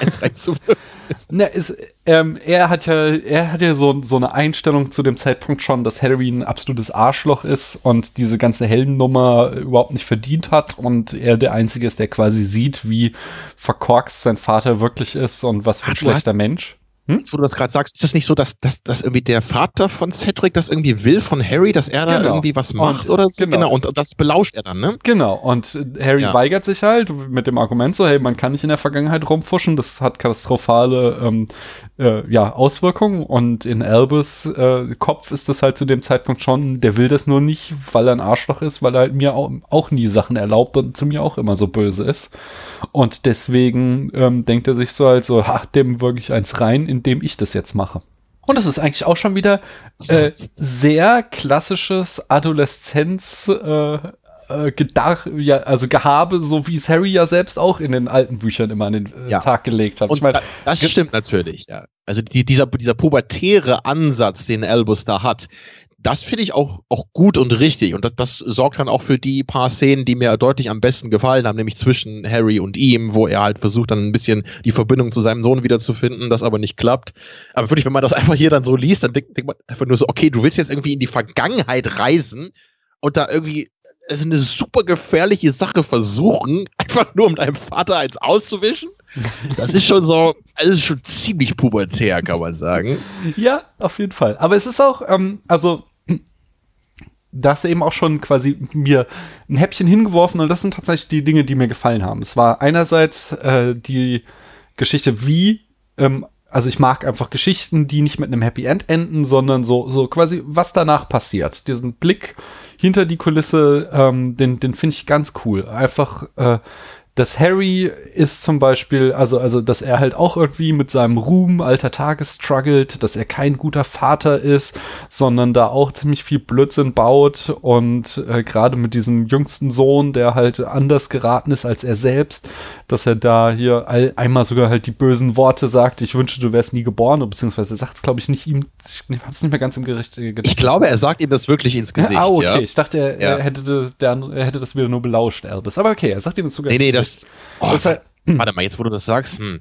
eins reinzuwirken. Na, ist, ähm, er hat ja, er hat ja so, so eine Einstellung zu dem Zeitpunkt schon, dass Harry ein absolutes Arschloch ist und diese ganze Heldennummer überhaupt nicht verdient hat und er der Einzige ist, der quasi sieht, wie verkorkst sein Vater wirklich ist und was für ein schlechter Mensch. Hm? Jetzt, wo du das gerade sagst, ist das nicht so, dass, dass, dass irgendwie der Vater von Cedric das irgendwie will von Harry, dass er da genau. irgendwie was macht und, oder so? Genau. genau. Und das belauscht er dann, ne? Genau. Und Harry ja. weigert sich halt mit dem Argument so, hey, man kann nicht in der Vergangenheit rumfuschen, das hat katastrophale ähm, äh, ja, Auswirkungen. Und in Albus äh, Kopf ist das halt zu dem Zeitpunkt schon, der will das nur nicht, weil er ein Arschloch ist, weil er halt mir auch, auch nie Sachen erlaubt und zu mir auch immer so böse ist. Und deswegen ähm, denkt er sich so halt so, ha, dem wirklich eins rein, indem ich das jetzt mache. Und das ist eigentlich auch schon wieder äh, sehr klassisches Adoleszenz äh, äh, Gedach, ja, also Gehabe, so wie es Harry ja selbst auch in den alten Büchern immer an den äh, ja. Tag gelegt hat. Und ich mein, das stimmt natürlich, ja. Also die, dieser, dieser pubertäre Ansatz, den Albus da hat, das finde ich auch, auch gut und richtig. Und das, das sorgt dann auch für die paar Szenen, die mir deutlich am besten gefallen haben, nämlich zwischen Harry und ihm, wo er halt versucht, dann ein bisschen die Verbindung zu seinem Sohn wiederzufinden, das aber nicht klappt. Aber wirklich, wenn man das einfach hier dann so liest, dann denkt, denkt man einfach nur so, okay, du willst jetzt irgendwie in die Vergangenheit reisen und da irgendwie also eine super gefährliche Sache versuchen, einfach nur um deinem Vater eins auszuwischen. Das ist schon so, also ist schon ziemlich pubertär, kann man sagen. Ja, auf jeden Fall. Aber es ist auch, ähm, also da hast du eben auch schon quasi mir ein Häppchen hingeworfen und das sind tatsächlich die Dinge, die mir gefallen haben. Es war einerseits äh, die Geschichte, wie, ähm, also ich mag einfach Geschichten, die nicht mit einem Happy End enden, sondern so, so quasi, was danach passiert. Diesen Blick hinter die Kulisse, ähm, den, den finde ich ganz cool. Einfach, äh, dass Harry ist zum Beispiel, also, also, dass er halt auch irgendwie mit seinem Ruhm alter Tage struggelt, dass er kein guter Vater ist, sondern da auch ziemlich viel Blödsinn baut und äh, gerade mit diesem jüngsten Sohn, der halt anders geraten ist als er selbst, dass er da hier all, einmal sogar halt die bösen Worte sagt, ich wünsche, du wärst nie geboren, beziehungsweise sagt es, glaube ich, nicht ihm, ich hab's nicht mehr ganz im Gericht äh, gedacht. Ich glaube, er sagt ihm das wirklich ins Gesicht. ah, okay, ja? ich dachte, er, ja. er, hätte, der, er hätte das wieder nur belauscht, Albus. Aber okay, er sagt ihm das sogar nee, nee, das, oh, das halt, Warte mal, jetzt wo du das sagst, hm.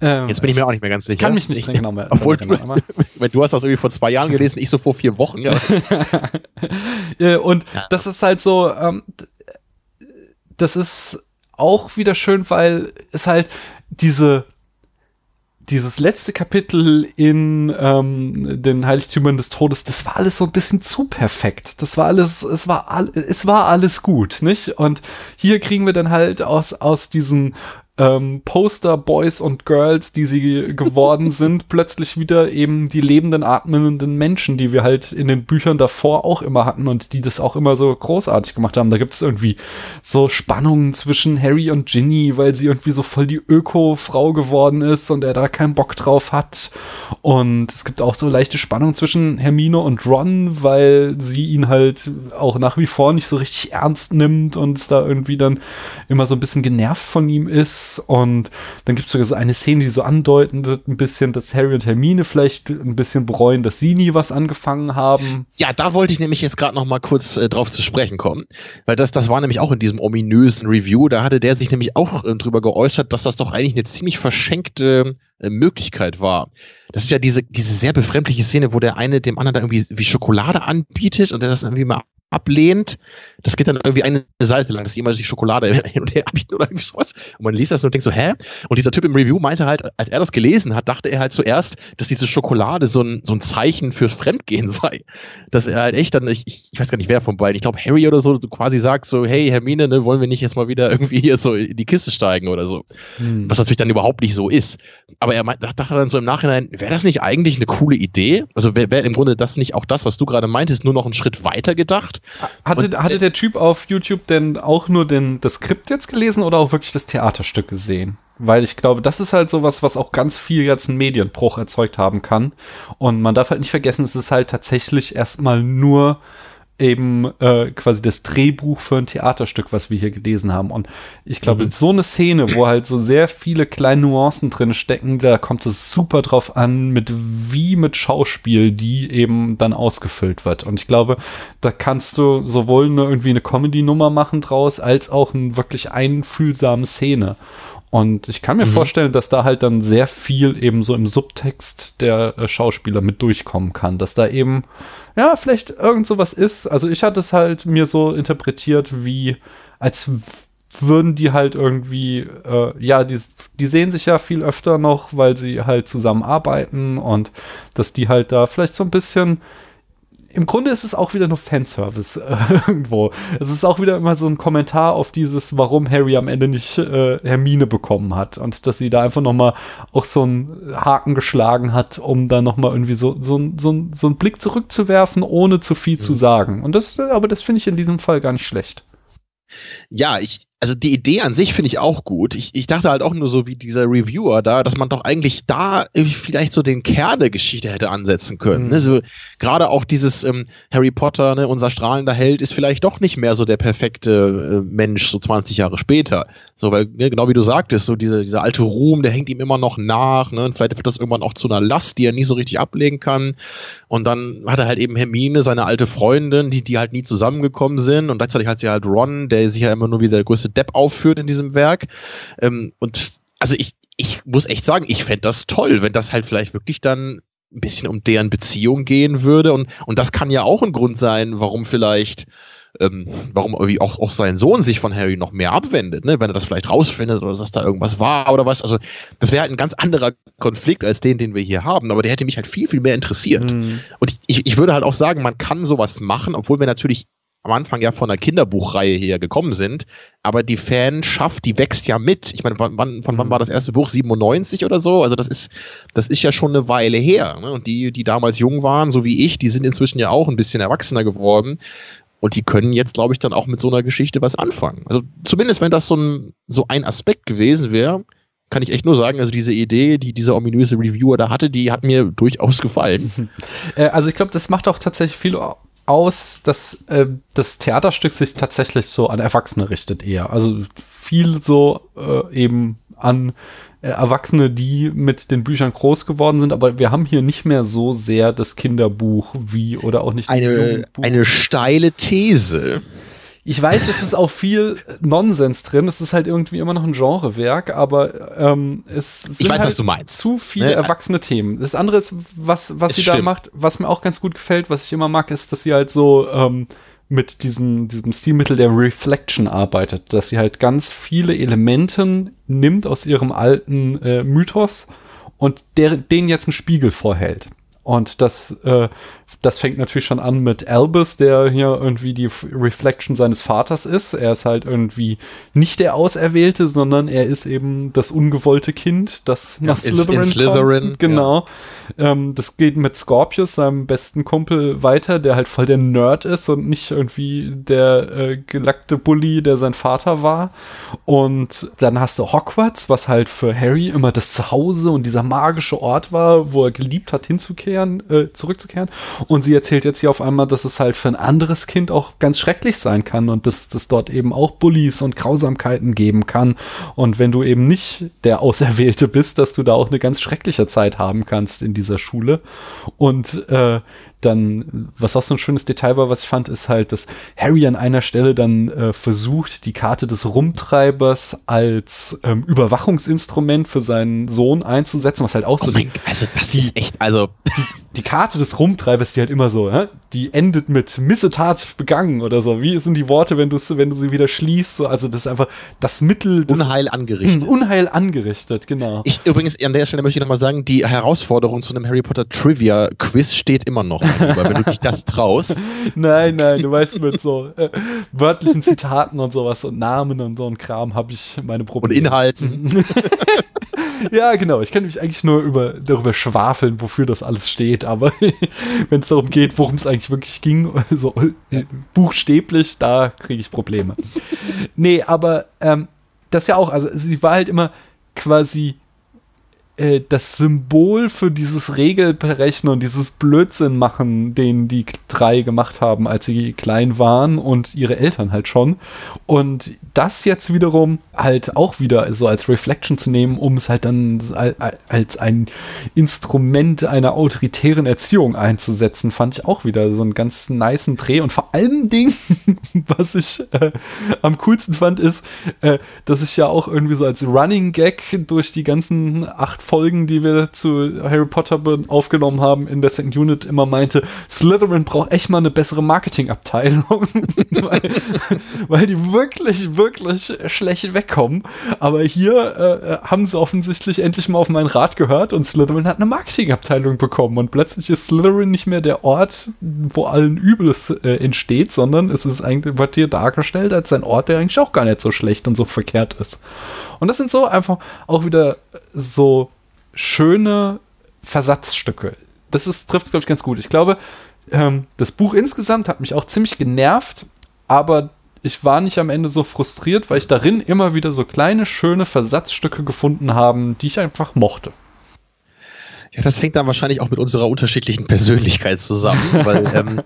Ähm, jetzt bin ich mir auch nicht mehr ganz sicher. Kann mich nicht dran genau. Obwohl du, du hast das irgendwie vor zwei Jahren gelesen, ich so vor vier Wochen. Ja. und ja. das ist halt so, ähm, das ist auch wieder schön, weil es halt diese dieses letzte Kapitel in ähm, den Heiligtümern des Todes, das war alles so ein bisschen zu perfekt. Das war alles, es war, all, es war alles gut, nicht? Und hier kriegen wir dann halt aus, aus diesen ähm, Poster Boys und Girls, die sie geworden sind, plötzlich wieder eben die lebenden, atmenden Menschen, die wir halt in den Büchern davor auch immer hatten und die das auch immer so großartig gemacht haben. Da gibt es irgendwie so Spannungen zwischen Harry und Ginny, weil sie irgendwie so voll die Öko-Frau geworden ist und er da keinen Bock drauf hat. Und es gibt auch so leichte Spannungen zwischen Hermine und Ron, weil sie ihn halt auch nach wie vor nicht so richtig ernst nimmt und es da irgendwie dann immer so ein bisschen genervt von ihm ist und dann gibt es sogar so eine Szene, die so andeuten wird, ein bisschen, dass Harry und Hermine vielleicht ein bisschen bereuen, dass sie nie was angefangen haben. Ja, da wollte ich nämlich jetzt gerade noch mal kurz äh, drauf zu sprechen kommen, weil das, das war nämlich auch in diesem ominösen Review, da hatte der sich nämlich auch äh, drüber geäußert, dass das doch eigentlich eine ziemlich verschenkte äh, Möglichkeit war. Das ist ja diese, diese sehr befremdliche Szene, wo der eine dem anderen da irgendwie wie Schokolade anbietet und der das irgendwie mal ablehnt. Das geht dann irgendwie eine Seite lang, dass jemand die Schokolade hin und her anbieten oder irgendwie sowas. Und man liest das und denkt so, hä? Und dieser Typ im Review meinte halt, als er das gelesen hat, dachte er halt zuerst, dass diese Schokolade so ein, so ein Zeichen fürs Fremdgehen sei. Dass er halt echt dann, ich, ich weiß gar nicht wer von beiden, ich glaube Harry oder so, so quasi sagt so, hey Hermine, ne, wollen wir nicht jetzt mal wieder irgendwie hier so in die Kiste steigen oder so. Hm. Was natürlich dann überhaupt nicht so ist. Aber er meint, dachte dann so im Nachhinein, wäre das nicht eigentlich eine coole Idee? Also wäre wär im Grunde das nicht auch das, was du gerade meintest, nur noch einen Schritt weiter gedacht? Hatte, und, hatte der Typ auf YouTube denn auch nur den, das Skript jetzt gelesen oder auch wirklich das Theaterstück gesehen? Weil ich glaube, das ist halt sowas, was auch ganz viel jetzt einen Medienbruch erzeugt haben kann. Und man darf halt nicht vergessen, es ist halt tatsächlich erstmal nur eben äh, quasi das Drehbuch für ein Theaterstück, was wir hier gelesen haben. Und ich glaube, mhm. so eine Szene, wo halt so sehr viele kleine Nuancen drin stecken, da kommt es super drauf an, mit wie mit Schauspiel die eben dann ausgefüllt wird. Und ich glaube, da kannst du sowohl eine, irgendwie eine Comedy-Nummer machen draus, als auch eine wirklich einfühlsame Szene. Und ich kann mir mhm. vorstellen, dass da halt dann sehr viel eben so im Subtext der äh, Schauspieler mit durchkommen kann, dass da eben ja, vielleicht irgend sowas ist. Also ich hatte es halt mir so interpretiert, wie als würden die halt irgendwie, äh, ja, die, die sehen sich ja viel öfter noch, weil sie halt zusammenarbeiten und dass die halt da vielleicht so ein bisschen im Grunde ist es auch wieder nur Fanservice äh, irgendwo. Es ist auch wieder immer so ein Kommentar auf dieses, warum Harry am Ende nicht äh, Hermine bekommen hat und dass sie da einfach noch mal auch so einen Haken geschlagen hat, um da noch mal irgendwie so so, so, so einen Blick zurückzuwerfen, ohne zu viel mhm. zu sagen. Und das, aber das finde ich in diesem Fall gar nicht schlecht. Ja, ich, also die Idee an sich finde ich auch gut. Ich, ich dachte halt auch nur so wie dieser Reviewer da, dass man doch eigentlich da vielleicht so den Kern der Geschichte hätte ansetzen können. Mhm. Ne? So, Gerade auch dieses ähm, Harry Potter, ne, unser strahlender Held, ist vielleicht doch nicht mehr so der perfekte äh, Mensch, so 20 Jahre später. So, weil, ne, genau wie du sagtest, so diese, dieser alte Ruhm, der hängt ihm immer noch nach, ne? Und vielleicht wird das irgendwann auch zu einer Last, die er nie so richtig ablegen kann. Und dann hat er halt eben Hermine, seine alte Freundin, die, die halt nie zusammengekommen sind. Und gleichzeitig hat sie halt Ron, der sich ja immer nur wie der größte Depp aufführt in diesem Werk. Ähm, und also ich, ich muss echt sagen, ich fände das toll, wenn das halt vielleicht wirklich dann ein bisschen um deren Beziehung gehen würde. Und, und das kann ja auch ein Grund sein, warum vielleicht, ähm, warum irgendwie auch, auch sein Sohn sich von Harry noch mehr abwendet, ne? wenn er das vielleicht rausfindet oder dass da irgendwas war oder was. Also das wäre halt ein ganz anderer Konflikt als den, den wir hier haben. Aber der hätte mich halt viel, viel mehr interessiert. Mhm. Und ich, ich, ich würde halt auch sagen, man kann sowas machen, obwohl wir natürlich am Anfang ja von der Kinderbuchreihe her gekommen sind, aber die Fanschaft, die wächst ja mit. Ich meine, wann, von wann war das erste Buch? 97 oder so? Also das ist, das ist ja schon eine Weile her. Ne? Und die, die damals jung waren, so wie ich, die sind inzwischen ja auch ein bisschen erwachsener geworden. Und die können jetzt, glaube ich, dann auch mit so einer Geschichte was anfangen. Also zumindest, wenn das so ein, so ein Aspekt gewesen wäre, kann ich echt nur sagen, also diese Idee, die dieser ominöse Reviewer da hatte, die hat mir durchaus gefallen. Äh, also ich glaube, das macht auch tatsächlich viel aus, dass äh, das Theaterstück sich tatsächlich so an Erwachsene richtet eher. Also viel so äh, eben an äh, Erwachsene, die mit den Büchern groß geworden sind, aber wir haben hier nicht mehr so sehr das Kinderbuch wie oder auch nicht eine, eine steile These. Ich weiß, es ist auch viel Nonsens drin. Es ist halt irgendwie immer noch ein Genrewerk, aber ähm, es sind weiß, halt zu viele ne? erwachsene Themen. Das andere ist, was, was sie stimmt. da macht, was mir auch ganz gut gefällt, was ich immer mag, ist, dass sie halt so ähm, mit diesem, diesem Stilmittel der Reflection arbeitet, dass sie halt ganz viele Elemente nimmt aus ihrem alten äh, Mythos und der, den jetzt einen Spiegel vorhält. Und das, äh, das fängt natürlich schon an mit Albus, der hier irgendwie die Reflection seines Vaters ist. Er ist halt irgendwie nicht der Auserwählte, sondern er ist eben das ungewollte Kind, das nach ja, Slytherin, in Slytherin kommt. Genau. Ja. Ähm, das geht mit Scorpius, seinem besten Kumpel, weiter, der halt voll der Nerd ist und nicht irgendwie der äh, gelackte Bully, der sein Vater war. Und dann hast du Hogwarts, was halt für Harry immer das Zuhause und dieser magische Ort war, wo er geliebt hat, hinzukehren äh, zurückzukehren. Und sie erzählt jetzt hier auf einmal, dass es halt für ein anderes Kind auch ganz schrecklich sein kann und dass es dort eben auch Bullies und Grausamkeiten geben kann. Und wenn du eben nicht der Auserwählte bist, dass du da auch eine ganz schreckliche Zeit haben kannst in dieser Schule. Und äh, dann, was auch so ein schönes Detail war, was ich fand, ist halt, dass Harry an einer Stelle dann äh, versucht, die Karte des Rumtreibers als ähm, Überwachungsinstrument für seinen Sohn einzusetzen, was halt auch oh so. Mein, die, also das ist echt, also die, die Karte des Rumtreibers, die halt immer so, hä? die endet mit Missetat begangen oder so. Wie sind die Worte, wenn du wenn du sie wieder schließt? So, also das ist einfach das Mittel des Unheil angerichtet. Unheil angerichtet, genau. Ich übrigens an der Stelle möchte ich nochmal sagen, die Herausforderung zu einem Harry Potter Trivia Quiz steht immer noch, lieber, wenn du dich das traust. Nein, nein, du weißt mit so äh, wörtlichen Zitaten und sowas und Namen und so ein Kram habe ich meine Probleme. Und Inhalten. ja, genau. Ich kann mich eigentlich nur über, darüber schwafeln, wofür das alles steht. Aber wenn es darum geht, worum es eigentlich wirklich ging, so äh, buchstäblich, da kriege ich Probleme. nee, aber ähm, das ja auch, also sie war halt immer quasi äh, das Symbol für dieses Regelberechnen und dieses Blödsinn machen, den die drei gemacht haben, als sie klein waren und ihre Eltern halt schon. Und das jetzt wiederum halt auch wieder so als Reflection zu nehmen, um es halt dann als ein Instrument einer autoritären Erziehung einzusetzen, fand ich auch wieder so einen ganz niceen Dreh. Und vor allen Dingen, was ich äh, am coolsten fand, ist, äh, dass ich ja auch irgendwie so als Running Gag durch die ganzen acht Folgen, die wir zu Harry Potter aufgenommen haben in der Second Unit, immer meinte, Slytherin braucht echt mal eine bessere Marketingabteilung, weil, weil die wirklich, wirklich schlecht wegkommen. Aber hier äh, haben sie offensichtlich endlich mal auf meinen Rat gehört und Slytherin hat eine Marketingabteilung bekommen und plötzlich ist Slytherin nicht mehr der Ort, wo allen Übles äh, entsteht, sondern es ist eigentlich, wird hier dargestellt als ein Ort, der eigentlich auch gar nicht so schlecht und so verkehrt ist. Und das sind so einfach auch wieder so schöne Versatzstücke. Das trifft es, glaube ich, ganz gut. Ich glaube, ähm, das Buch insgesamt hat mich auch ziemlich genervt, aber ich war nicht am Ende so frustriert, weil ich darin immer wieder so kleine, schöne Versatzstücke gefunden habe, die ich einfach mochte. Ja, das hängt dann wahrscheinlich auch mit unserer unterschiedlichen Persönlichkeit zusammen, weil ähm,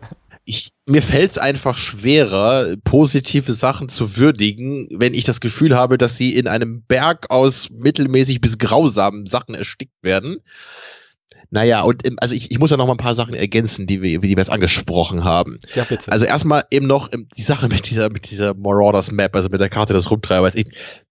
ich, mir fällt es einfach schwerer, positive Sachen zu würdigen, wenn ich das Gefühl habe, dass sie in einem Berg aus mittelmäßig bis grausamen Sachen erstickt werden. Naja, und also ich, ich muss ja noch mal ein paar Sachen ergänzen, die wir, die wir jetzt angesprochen haben. Ja, bitte. Also erstmal eben noch die Sache mit dieser, mit dieser Marauders Map, also mit der Karte des Rumtreibers. Ich,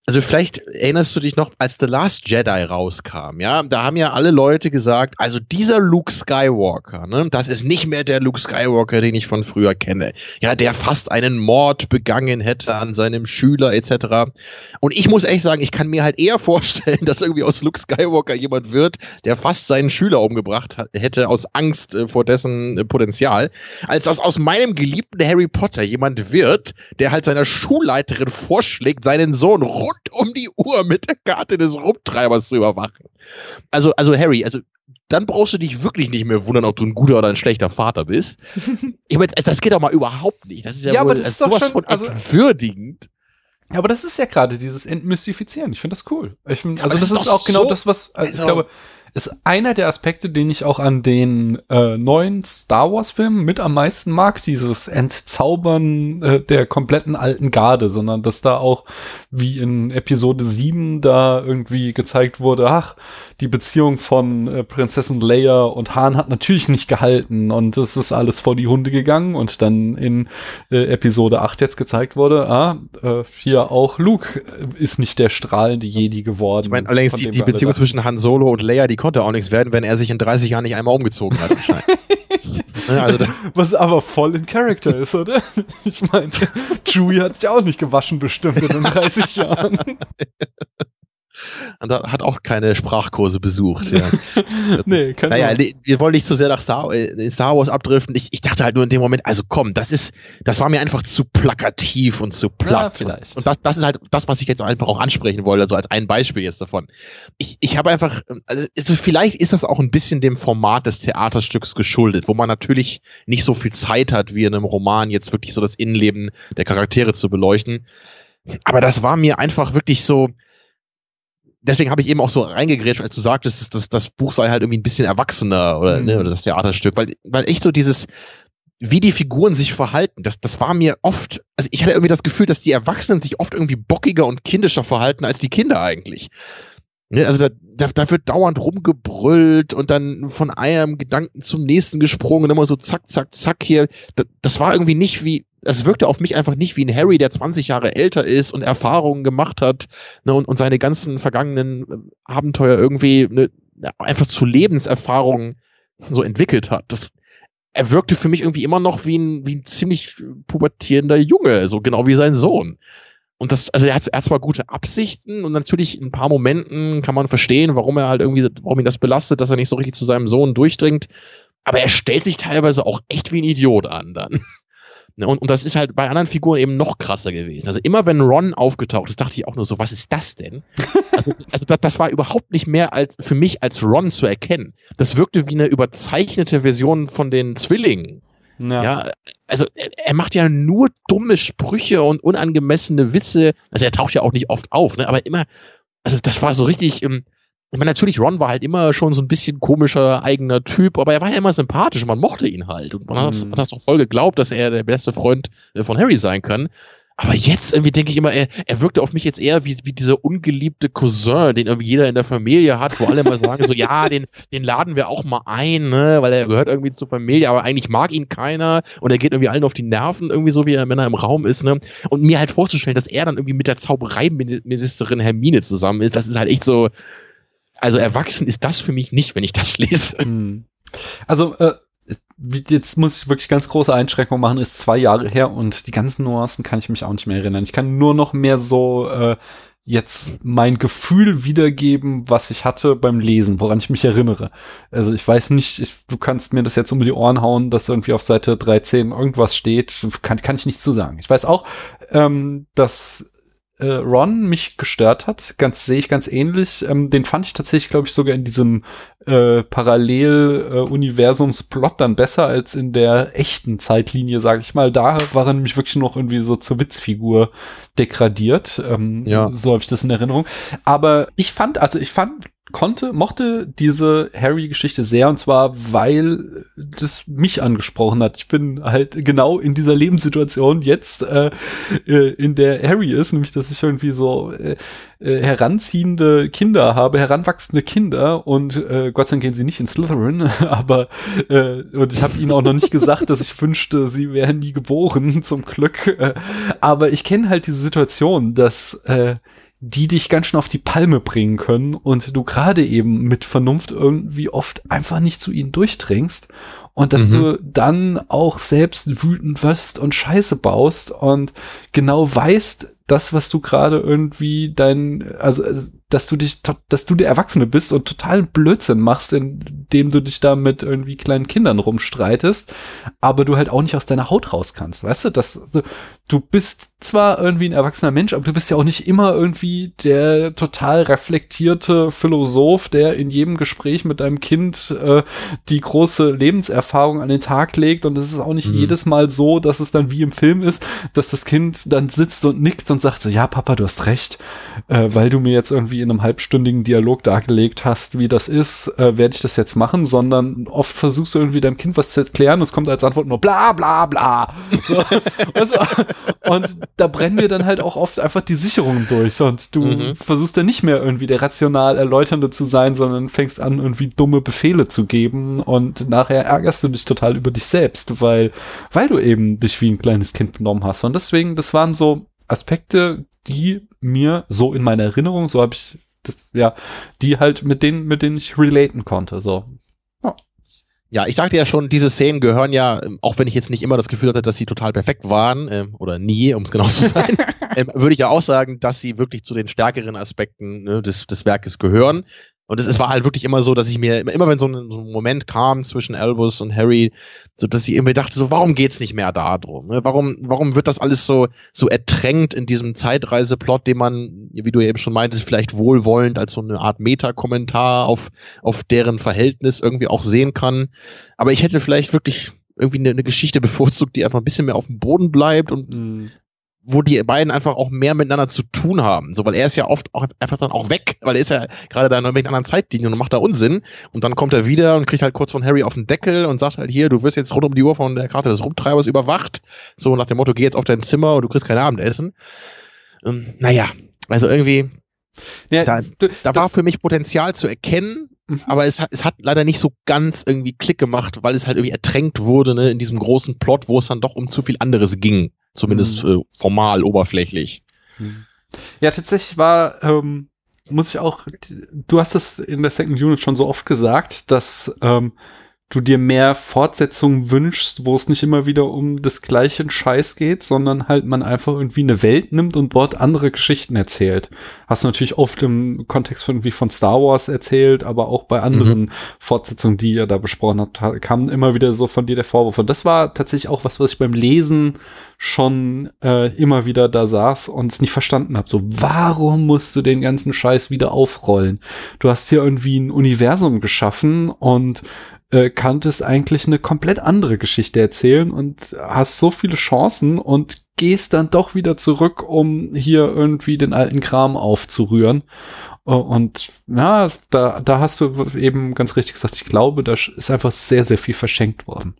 also vielleicht erinnerst du dich noch, als The Last Jedi rauskam, ja, da haben ja alle Leute gesagt, also dieser Luke Skywalker, ne, das ist nicht mehr der Luke Skywalker, den ich von früher kenne. Ja, der fast einen Mord begangen hätte an seinem Schüler etc. Und ich muss echt sagen, ich kann mir halt eher vorstellen, dass irgendwie aus Luke Skywalker jemand wird, der fast seinen Schüler umgebracht hätte aus Angst äh, vor dessen äh, Potenzial, als dass aus meinem geliebten Harry Potter jemand wird, der halt seiner Schulleiterin vorschlägt, seinen Sohn rund um die Uhr mit der Karte des Rumtreibers zu überwachen. Also, also Harry, also dann brauchst du dich wirklich nicht mehr wundern, ob du ein guter oder ein schlechter Vater bist. ich meine, das geht doch mal überhaupt nicht. Das ist ja, Ja, wohl aber das ist sowas schon- von also- entwürdigend. Ja, aber das ist ja gerade dieses Entmystifizieren. Ich finde das cool. Find, Ja, also das, das ist auch genau so- das, was also ich glaube, ist einer der Aspekte, den ich auch an den äh, neuen Star Wars Filmen mit am meisten mag, dieses Entzaubern äh, der kompletten alten Garde, sondern dass da auch wie in Episode 7 da irgendwie gezeigt wurde, ach, die Beziehung von äh, Prinzessin Leia und Han hat natürlich nicht gehalten und es ist alles vor die Hunde gegangen und dann in äh, Episode 8 jetzt gezeigt wurde, ah, äh, hier auch Luke äh, ist nicht der strahlende Jedi geworden. Ich meine, allerdings die, die Beziehung zwischen Han Solo und Leia, die konnte auch nichts werden, wenn er sich in 30 Jahren nicht einmal umgezogen hat. Ne, also Was aber voll in Character ist, oder? Ich meine, Chewie hat sich auch nicht gewaschen bestimmt in den 30 Jahren. und da hat auch keine Sprachkurse besucht. Ja. nee, kann Naja, nee, wir wollen nicht zu sehr nach Star, äh, Star Wars abdriften. Ich, ich dachte halt nur in dem Moment, also komm, das ist, das war mir einfach zu plakativ und zu platt. vielleicht. Und das, das ist halt das, was ich jetzt einfach auch ansprechen wollte, also als ein Beispiel jetzt davon. Ich, ich habe einfach, also ist- vielleicht ist das auch ein bisschen dem Format des Theaterstücks geschuldet, wo man natürlich nicht so viel Zeit hat, wie in einem Roman jetzt wirklich so das Innenleben der Charaktere zu beleuchten. Aber das war mir einfach wirklich so, deswegen habe ich eben auch so reingegrätscht, als du sagtest, dass das, das Buch sei halt irgendwie ein bisschen erwachsener oder, Mhm. ne, oder das Theaterstück, weil, weil echt so dieses, wie die Figuren sich verhalten, das, das war mir oft, also ich hatte irgendwie das Gefühl, dass die Erwachsenen sich oft irgendwie bockiger und kindischer verhalten als die Kinder eigentlich. Ne, also da, da, da wird dauernd rumgebrüllt und dann von einem Gedanken zum nächsten gesprungen, immer so zack, zack, zack hier. Das, das war irgendwie nicht wie, es wirkte auf mich einfach nicht wie ein Harry, der 20 Jahre älter ist und Erfahrungen gemacht hat ne, und, und seine ganzen vergangenen äh, Abenteuer irgendwie ne, einfach zu Lebenserfahrungen so entwickelt hat. Das, er wirkte für mich irgendwie immer noch wie ein, wie ein ziemlich pubertierender Junge, so genau wie sein Sohn. Und das, also er hat, er zwar gute Absichten und natürlich in ein paar Momenten kann man verstehen, warum er halt irgendwie, warum ihn das belastet, dass er nicht so richtig zu seinem Sohn durchdringt. Aber er stellt sich teilweise auch echt wie ein Idiot an dann. Ne, Und, und das ist halt bei anderen Figuren eben noch krasser gewesen. Also immer wenn Ron aufgetaucht ist, dachte ich auch nur so, was ist das denn? Also, also das, das war überhaupt nicht mehr als für mich als Ron zu erkennen. Das wirkte wie eine überzeichnete Version von den Zwillingen. Ja. Ja, also er, macht ja nur dumme Sprüche und unangemessene Witze. Also er taucht ja auch nicht oft auf, ne? Aber immer, also das war so richtig. Ähm, ich meine, natürlich, Ron war halt immer schon so ein bisschen komischer eigener Typ, aber er war ja immer sympathisch und man mochte ihn halt. Und man hat, Mhm. hat das auch voll geglaubt, dass er der beste Freund äh, von Harry sein kann. Aber jetzt irgendwie denke ich immer, er, er wirkte auf mich jetzt eher wie, wie dieser ungeliebte Cousin, den irgendwie jeder in der Familie hat, wo alle mal sagen so, ja, den, den laden wir auch mal ein, ne, weil er gehört irgendwie zur Familie, aber eigentlich mag ihn keiner und er geht irgendwie allen auf die Nerven, irgendwie so, wie er, wenn er im Raum ist, ne. Und mir halt vorzustellen, dass er dann irgendwie mit der Zaubereiministerin Hermine zusammen ist, das ist halt echt so, also erwachsen ist das für mich nicht, wenn ich das lese. Hm. Also, äh, jetzt muss ich wirklich ganz große Einschränkungen machen, ist zwei Jahre her und die ganzen Nuancen kann ich mich auch nicht mehr erinnern. Ich kann nur noch mehr so äh, jetzt mein Gefühl wiedergeben, was ich hatte beim Lesen, woran ich mich erinnere. Also ich weiß nicht, ich, du kannst mir das jetzt um die Ohren hauen, dass irgendwie auf Seite 13 irgendwas steht, kann, kann ich nicht zu sagen. Ich weiß auch, ähm, dass äh, Ron mich gestört hat, ganz sehe ich ganz ähnlich. Ähm, den fand ich tatsächlich, glaube ich, sogar in diesem äh, Parallel-Universums-Plot dann besser als in der echten Zeitlinie, sage ich mal. Da war er nämlich wirklich noch irgendwie so zur Witzfigur degradiert. Ähm, Ja. So habe ich das in Erinnerung. Aber ich fand, also ich fand, konnte, mochte diese Harry-Geschichte sehr und zwar, weil das mich angesprochen hat. Ich bin halt genau in dieser Lebenssituation jetzt, äh, äh, in der Harry ist, nämlich dass ich irgendwie so äh, äh, heranziehende Kinder habe, heranwachsende Kinder und äh, Gott sei Dank gehen sie nicht in Slytherin, aber äh, und ich habe ihnen auch noch nicht gesagt, dass ich wünschte, sie wären nie geboren, zum Glück. Äh, aber ich kenne halt diese Situation, dass äh, die dich ganz schön auf die Palme bringen können und du gerade eben mit Vernunft irgendwie oft einfach nicht zu ihnen durchdringst und dass Mhm. du dann auch selbst wütend wirst und Scheiße baust und genau weißt, das, was du gerade irgendwie dein, also, also dass du dich, dass du der Erwachsene bist und totalen Blödsinn machst, indem du dich da mit irgendwie kleinen Kindern rumstreitest, aber du halt auch nicht aus deiner Haut raus kannst, weißt du? Das, du bist zwar irgendwie ein erwachsener Mensch, aber du bist ja auch nicht immer irgendwie der total reflektierte Philosoph, der in jedem Gespräch mit deinem Kind äh, die große Lebenserfahrung an den Tag legt. Und es ist auch nicht mhm. jedes Mal so, dass es dann wie im Film ist, dass das Kind dann sitzt und nickt und sagt so, ja, Papa, du hast recht, äh, weil du mir jetzt irgendwie in einem halbstündigen Dialog dargelegt hast, wie das ist, äh, werde ich das jetzt machen, sondern oft versuchst du irgendwie deinem Kind was zu erklären und es kommt als Antwort nur bla bla bla. So, also, und da brennen dir dann halt auch oft einfach die Sicherungen durch und du mhm. versuchst dann nicht mehr irgendwie der rational Erläuternde zu sein, sondern fängst an, irgendwie dumme Befehle zu geben und nachher ärgerst du dich total über dich selbst, weil, weil du eben dich wie ein kleines Kind benommen hast. Und deswegen, das waren so Aspekte, die mir so in meiner Erinnerung, so habe ich das, ja, die halt mit denen, mit denen ich relaten konnte, so. Ja, ich sagte ja schon, diese Szenen gehören ja, ähm, auch wenn ich jetzt nicht immer das Gefühl hatte, dass sie total perfekt waren, ähm, oder nie, um es genau zu sein, ähm, würde ich ja auch sagen, dass sie wirklich zu den stärkeren Aspekten ne, des, des Werkes gehören. Und es, es war halt wirklich immer so, dass ich mir, immer wenn so ein, so ein Moment kam zwischen Albus und Harry, so dass ich irgendwie dachte, so, warum geht's nicht mehr da drum? Ne? Warum, warum wird das alles so, so ertränkt in diesem Zeitreiseplot, den man, wie du eben schon meintest, vielleicht wohlwollend als so eine Art Meta-Kommentar auf, auf deren Verhältnis irgendwie auch sehen kann. Aber ich hätte vielleicht wirklich irgendwie eine, eine Geschichte bevorzugt, die einfach ein bisschen mehr auf dem Boden bleibt und mm wo die beiden einfach auch mehr miteinander zu tun haben. So, weil er ist ja oft auch einfach dann auch weg, weil er ist ja gerade da in einer anderen Zeitlinie und macht da Unsinn. Und dann kommt er wieder und kriegt halt kurz von Harry auf den Deckel und sagt halt hier, du wirst jetzt rund um die Uhr von der Karte des Rumtreibers überwacht. So nach dem Motto, geh jetzt auf dein Zimmer und du kriegst kein Abendessen. Ähm, naja, also irgendwie, ja, da, da war für mich Potenzial zu erkennen, mhm. aber es hat, es hat leider nicht so ganz irgendwie Klick gemacht, weil es halt irgendwie ertränkt wurde ne, in diesem großen Plot, wo es dann doch um zu viel anderes ging. Zumindest mhm. äh, formal, oberflächlich. Mhm. Ja, tatsächlich war, ähm, muss ich auch, du hast es in der Second Unit schon so oft gesagt, dass ähm, du dir mehr Fortsetzungen wünschst, wo es nicht immer wieder um das gleiche Scheiß geht, sondern halt man einfach irgendwie eine Welt nimmt und dort andere Geschichten erzählt. Hast du natürlich oft im Kontext von irgendwie von Star Wars erzählt, aber auch bei anderen mhm. Fortsetzungen, die ihr da besprochen habt, kam immer wieder so von dir der Vorwurf. Und das war tatsächlich auch was, was ich beim Lesen schon äh, immer wieder da saß und es nicht verstanden habe. So, warum musst du den ganzen Scheiß wieder aufrollen? Du hast hier irgendwie ein Universum geschaffen und äh, kanntest eigentlich eine komplett andere Geschichte erzählen und hast so viele Chancen und gehst dann doch wieder zurück, um hier irgendwie den alten Kram aufzurühren. Äh, und ja, da, da hast du eben ganz richtig gesagt, ich glaube, da ist einfach sehr, sehr viel verschenkt worden.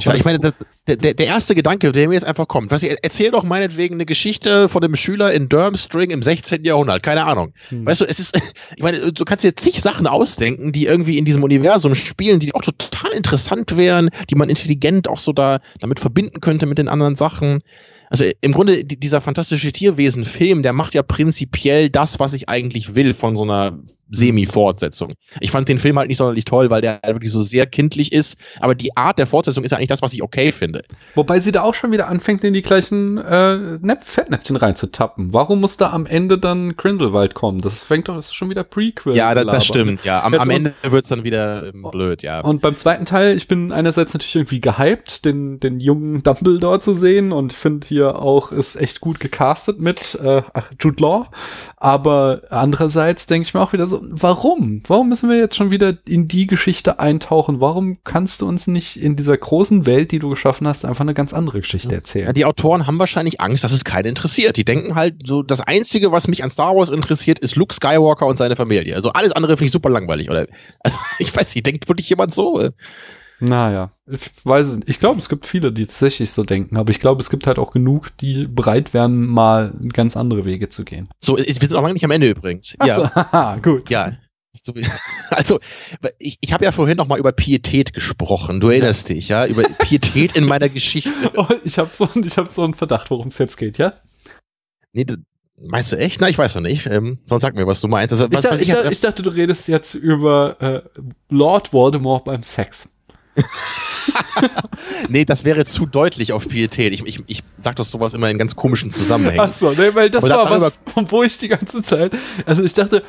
Ja, ich meine, das, der, der erste Gedanke, der mir jetzt einfach kommt, was ich erzähl doch meinetwegen eine Geschichte von einem Schüler in Durmstrang im 16. Jahrhundert, keine Ahnung. Hm. Weißt du, es ist, ich meine, du kannst dir zig Sachen ausdenken, die irgendwie in diesem Universum spielen, die auch total interessant wären, die man intelligent auch so da damit verbinden könnte mit den anderen Sachen. Also im Grunde dieser fantastische Tierwesen-Film, der macht ja prinzipiell das, was ich eigentlich will von so einer Semi-Fortsetzung. Ich fand den Film halt nicht sonderlich toll, weil der halt wirklich so sehr kindlich ist. Aber die Art der Fortsetzung ist ja eigentlich das, was ich okay finde. Wobei sie da auch schon wieder anfängt, in die gleichen äh, Fettnäpfchen reinzutappen. Warum muss da am Ende dann Grindelwald kommen? Das fängt doch, das ist schon wieder Prequel. Ja, das, das stimmt, ja. Am, am Ende wird's dann wieder ähm, blöd, ja. Und beim zweiten Teil, ich bin einerseits natürlich irgendwie gehypt, den, den jungen Dumbledore zu sehen und finde hier auch, ist echt gut gecastet mit äh, Jude Law. Aber andererseits denke ich mir auch wieder so, warum? Warum müssen wir jetzt schon wieder in die Geschichte eintauchen? Warum kannst du uns nicht in dieser großen Welt, die du geschaffen hast, einfach eine ganz andere Geschichte erzählen? Ja, die Autoren haben wahrscheinlich Angst, dass es keinen interessiert. Die denken halt so, das Einzige, was mich an Star Wars interessiert, ist Luke Skywalker und seine Familie. Also alles andere finde ich super langweilig, oder? Also ich weiß nicht, denkt wirklich jemand so? Naja, ich weiß es nicht. Ich glaube, es gibt viele, die tatsächlich so denken, aber ich glaube, es gibt halt auch genug, die bereit wären, mal ganz andere Wege zu gehen. So, wir sind auch lange nicht am Ende übrigens. Ach ja, so, haha, gut. Ja. Also, ich, ich habe ja vorhin noch mal über Pietät gesprochen. Du erinnerst dich, ja? Über Pietät in meiner Geschichte. Oh, ich habe so, hab so einen Verdacht, worum es jetzt geht, ja? Nee, Meinst du echt? Na, ich weiß noch nicht. Ähm, sonst sag mir, was du meinst. Also, was, ich, dachte, ich, ich, dachte, du redest jetzt über äh, Lord Voldemort beim Sex. nee, das wäre zu deutlich auf Pietät. Ich, ich, ich sag doch sowas immer in ganz komischen Zusammenhängen. Ach so, nee, weil das Aber war was, wo ich die ganze Zeit, also ich dachte,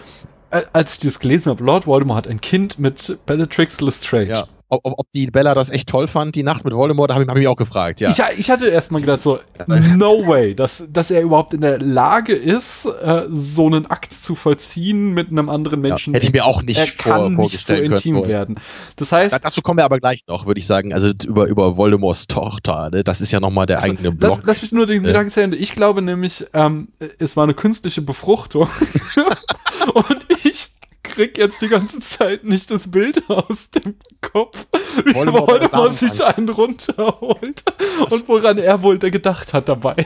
als ich das gelesen habe, Lord Voldemort hat ein Kind mit Bellatrix Lestrange. Ja ob, ob die Bella das echt toll fand, die Nacht mit Voldemort, habe ich, hab ich mich auch gefragt, ja. Ich, ich hatte erst mal gedacht so, no way, dass, dass er überhaupt in der Lage ist, äh, so einen Akt zu vollziehen mit einem anderen Menschen. Ja, hätte ich mir auch nicht er vor, kann vorgestellt nicht so intim können. werden. Das heißt... Da, dazu kommen wir aber gleich noch, würde ich sagen, also über, über Voldemorts Tochter, ne? das ist ja nochmal der also, eigene Block. Lass, lass mich nur den Gedanken zu Ende. Ich glaube nämlich, ähm, es war eine künstliche Befruchtung. Und ich krieg jetzt die ganze Zeit nicht das Bild aus dem Kopf, wie Voldemort, Voldemort sich einen runterholt und woran er wohl der gedacht hat dabei.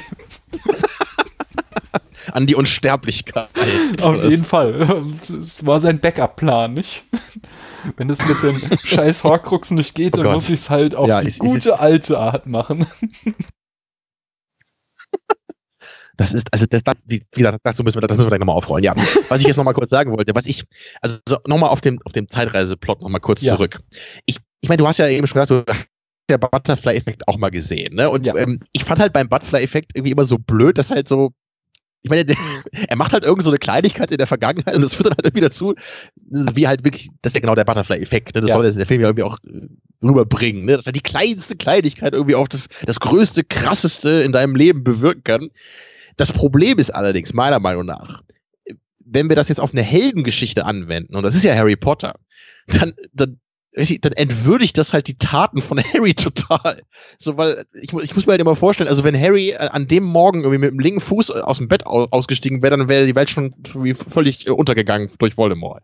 An die Unsterblichkeit. Auf jeden Fall. Es war sein Backup-Plan, nicht? Wenn es mit den scheiß Horcruxen nicht geht, oh dann Gott. muss ich es halt auf ja, die ist, gute ist, alte Art machen. Das ist, also das, das, wie gesagt, dazu müssen wir, das müssen wir gleich nochmal aufrollen. Ja, was ich jetzt nochmal kurz sagen wollte, was ich, also nochmal auf dem, auf dem Zeitreiseplot nochmal kurz ja. zurück. Ich, ich meine, du hast ja eben schon gesagt, du hast der Butterfly-Effekt auch mal gesehen, ne? Und ja. ähm, ich fand halt beim Butterfly-Effekt irgendwie immer so blöd, dass halt so, ich meine, der, er macht halt irgend so eine Kleinigkeit in der Vergangenheit und das führt dann halt irgendwie dazu, wie halt wirklich, das ist ja genau der Butterfly-Effekt, ne? das ja. soll der Film ja irgendwie auch äh, rüberbringen, ne? dass halt die kleinste Kleinigkeit irgendwie auch das, das größte, krasseste in deinem Leben bewirken kann. Das Problem ist allerdings, meiner Meinung nach, wenn wir das jetzt auf eine Heldengeschichte anwenden, und das ist ja Harry Potter, dann, dann, dann entwürdigt das halt die Taten von Harry total. So, weil ich, ich muss mir halt immer vorstellen, also wenn Harry äh, an dem Morgen irgendwie mit dem linken Fuß aus dem Bett ausgestiegen wäre, dann wäre die Welt schon völlig äh, untergegangen durch Voldemort